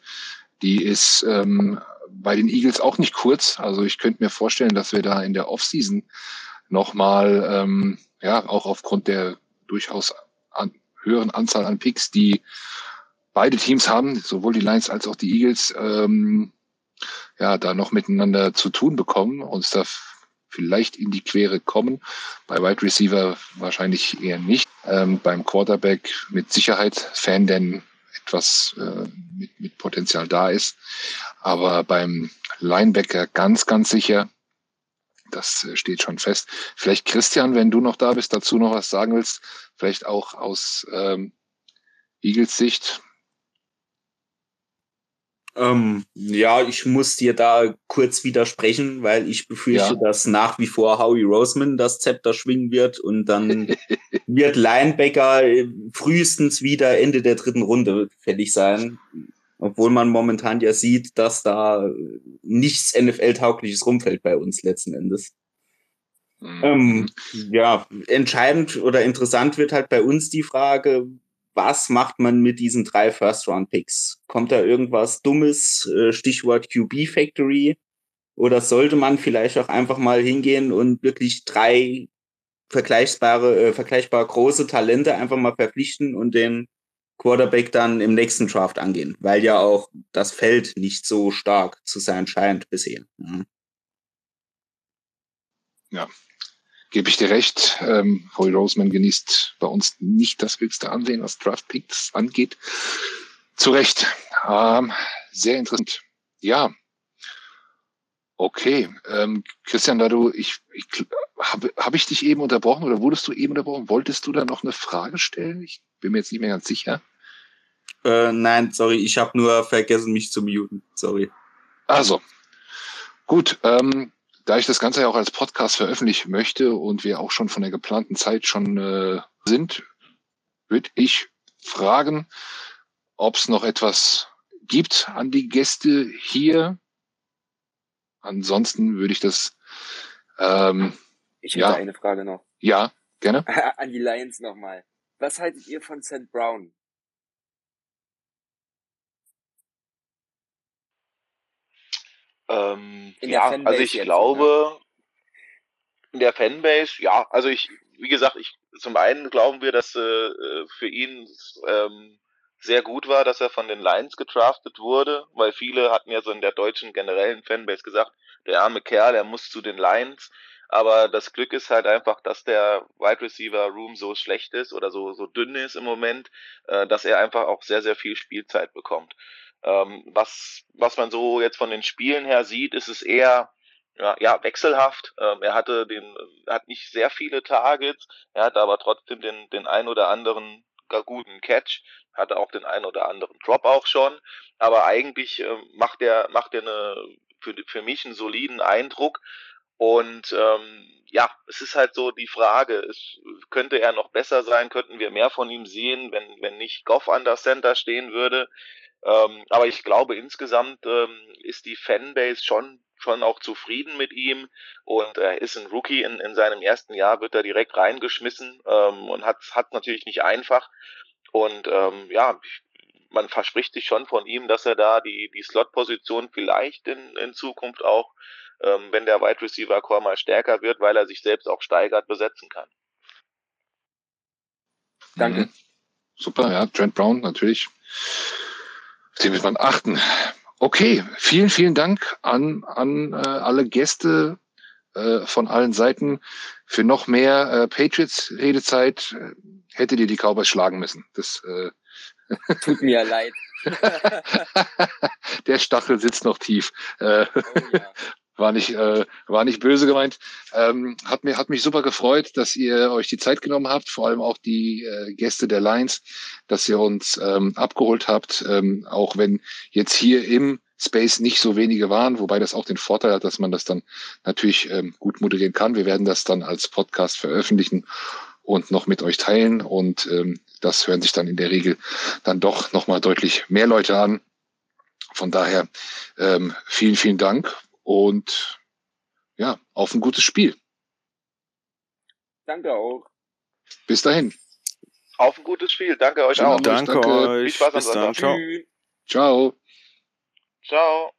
Die ist ähm, bei den Eagles auch nicht kurz. Also ich könnte mir vorstellen, dass wir da in der Offseason nochmal, ähm, ja, auch aufgrund der durchaus an, höheren Anzahl an Picks, die beide Teams haben, sowohl die Lions als auch die Eagles, ähm, ja, da noch miteinander zu tun bekommen, uns da vielleicht in die Quere kommen. Bei Wide Receiver wahrscheinlich eher nicht. Ähm, beim Quarterback mit Sicherheit, Fan, denn etwas äh, mit, mit Potenzial da ist. Aber beim Linebacker ganz, ganz sicher. Das äh, steht schon fest. Vielleicht Christian, wenn du noch da bist, dazu noch was sagen willst, vielleicht auch aus ähm, Eagles Sicht. Ähm, ja, ich muss dir da kurz widersprechen, weil ich befürchte, ja. dass nach wie vor Howie Roseman das Zepter schwingen wird und dann wird Linebacker frühestens wieder Ende der dritten Runde fällig sein. Obwohl man momentan ja sieht, dass da nichts NFL-taugliches rumfällt bei uns letzten Endes. Mhm. Ähm, ja, entscheidend oder interessant wird halt bei uns die Frage, was macht man mit diesen drei First-Round-Picks? Kommt da irgendwas Dummes, äh, Stichwort QB Factory? Oder sollte man vielleicht auch einfach mal hingehen und wirklich drei vergleichbare, äh, vergleichbar große Talente einfach mal verpflichten und den Quarterback dann im nächsten Draft angehen, weil ja auch das Feld nicht so stark zu sein scheint bisher. Mhm. Ja, gebe ich dir recht. Ähm, Hoy Roseman genießt bei uns nicht das höchste Ansehen, was Draft Picks angeht. Zu Recht. Ähm, sehr interessant. Ja. Okay. Ähm, Christian, da du, ich, ich habe hab ich dich eben unterbrochen oder wurdest du eben unterbrochen? Wolltest du da noch eine Frage stellen? Ich bin mir jetzt nicht mehr ganz sicher. Äh, nein, sorry, ich habe nur vergessen, mich zu muten. Sorry. Also, gut. Ähm, da ich das Ganze ja auch als Podcast veröffentlichen möchte und wir auch schon von der geplanten Zeit schon äh, sind, würde ich fragen, ob es noch etwas gibt an die Gäste hier. Ansonsten würde ich das. Ähm, ich hätte ja. eine Frage noch. Ja, gerne. an die Lions nochmal. Was haltet ihr von St. Brown? Ähm, ja, also ich glaube, in der Fanbase, ja, also ich, wie gesagt, ich zum einen glauben wir, dass äh, für ihn ähm, sehr gut war, dass er von den Lions getraftet wurde, weil viele hatten ja so in der deutschen generellen Fanbase gesagt, der arme Kerl, der muss zu den Lions. Aber das Glück ist halt einfach, dass der Wide Receiver Room so schlecht ist oder so, so dünn ist im Moment, äh, dass er einfach auch sehr, sehr viel Spielzeit bekommt. Ähm, was, was man so jetzt von den Spielen her sieht, ist es eher ja, ja wechselhaft. Ähm, er hatte den, er hat nicht sehr viele Targets, er hatte aber trotzdem den, den ein oder anderen guten Catch, hatte auch den ein oder anderen Drop auch schon, aber eigentlich äh, macht er macht er eine für, für mich einen soliden Eindruck und ähm, ja, es ist halt so die Frage, es könnte er noch besser sein, könnten wir mehr von ihm sehen, wenn wenn nicht Goff an der Center stehen würde. Ähm, aber ich glaube, insgesamt ähm, ist die Fanbase schon schon auch zufrieden mit ihm und er ist ein Rookie in, in seinem ersten Jahr, wird er direkt reingeschmissen ähm, und hat hat natürlich nicht einfach. Und ähm, ja, man verspricht sich schon von ihm, dass er da die, die Slot-Position vielleicht in, in Zukunft auch, ähm, wenn der Wide Receiver Core mal stärker wird, weil er sich selbst auch steigert, besetzen kann. Danke. Mhm. Super, ja, Trent Brown natürlich den wird man achten. Okay, vielen, vielen Dank an, an äh, alle Gäste äh, von allen Seiten. Für noch mehr äh, Patriots-Redezeit äh, hättet ihr die Cowboys schlagen müssen. Das äh, tut mir leid. Der Stachel sitzt noch tief. Äh, oh, ja war nicht, äh, war nicht böse gemeint. Ähm, hat, mir, hat mich super gefreut, dass ihr euch die Zeit genommen habt, vor allem auch die äh, Gäste der Lines, dass ihr uns ähm, abgeholt habt, ähm, auch wenn jetzt hier im Space nicht so wenige waren, wobei das auch den Vorteil hat, dass man das dann natürlich ähm, gut moderieren kann. Wir werden das dann als Podcast veröffentlichen und noch mit euch teilen und ähm, das hören sich dann in der Regel dann doch nochmal deutlich mehr Leute an. Von daher ähm, vielen, vielen Dank und ja, auf ein gutes Spiel. Danke auch. Bis dahin. Auf ein gutes Spiel. Danke euch auch. Danke, danke. euch. Viel Spaß am Sonntag. Ciao. Ciao. Ciao.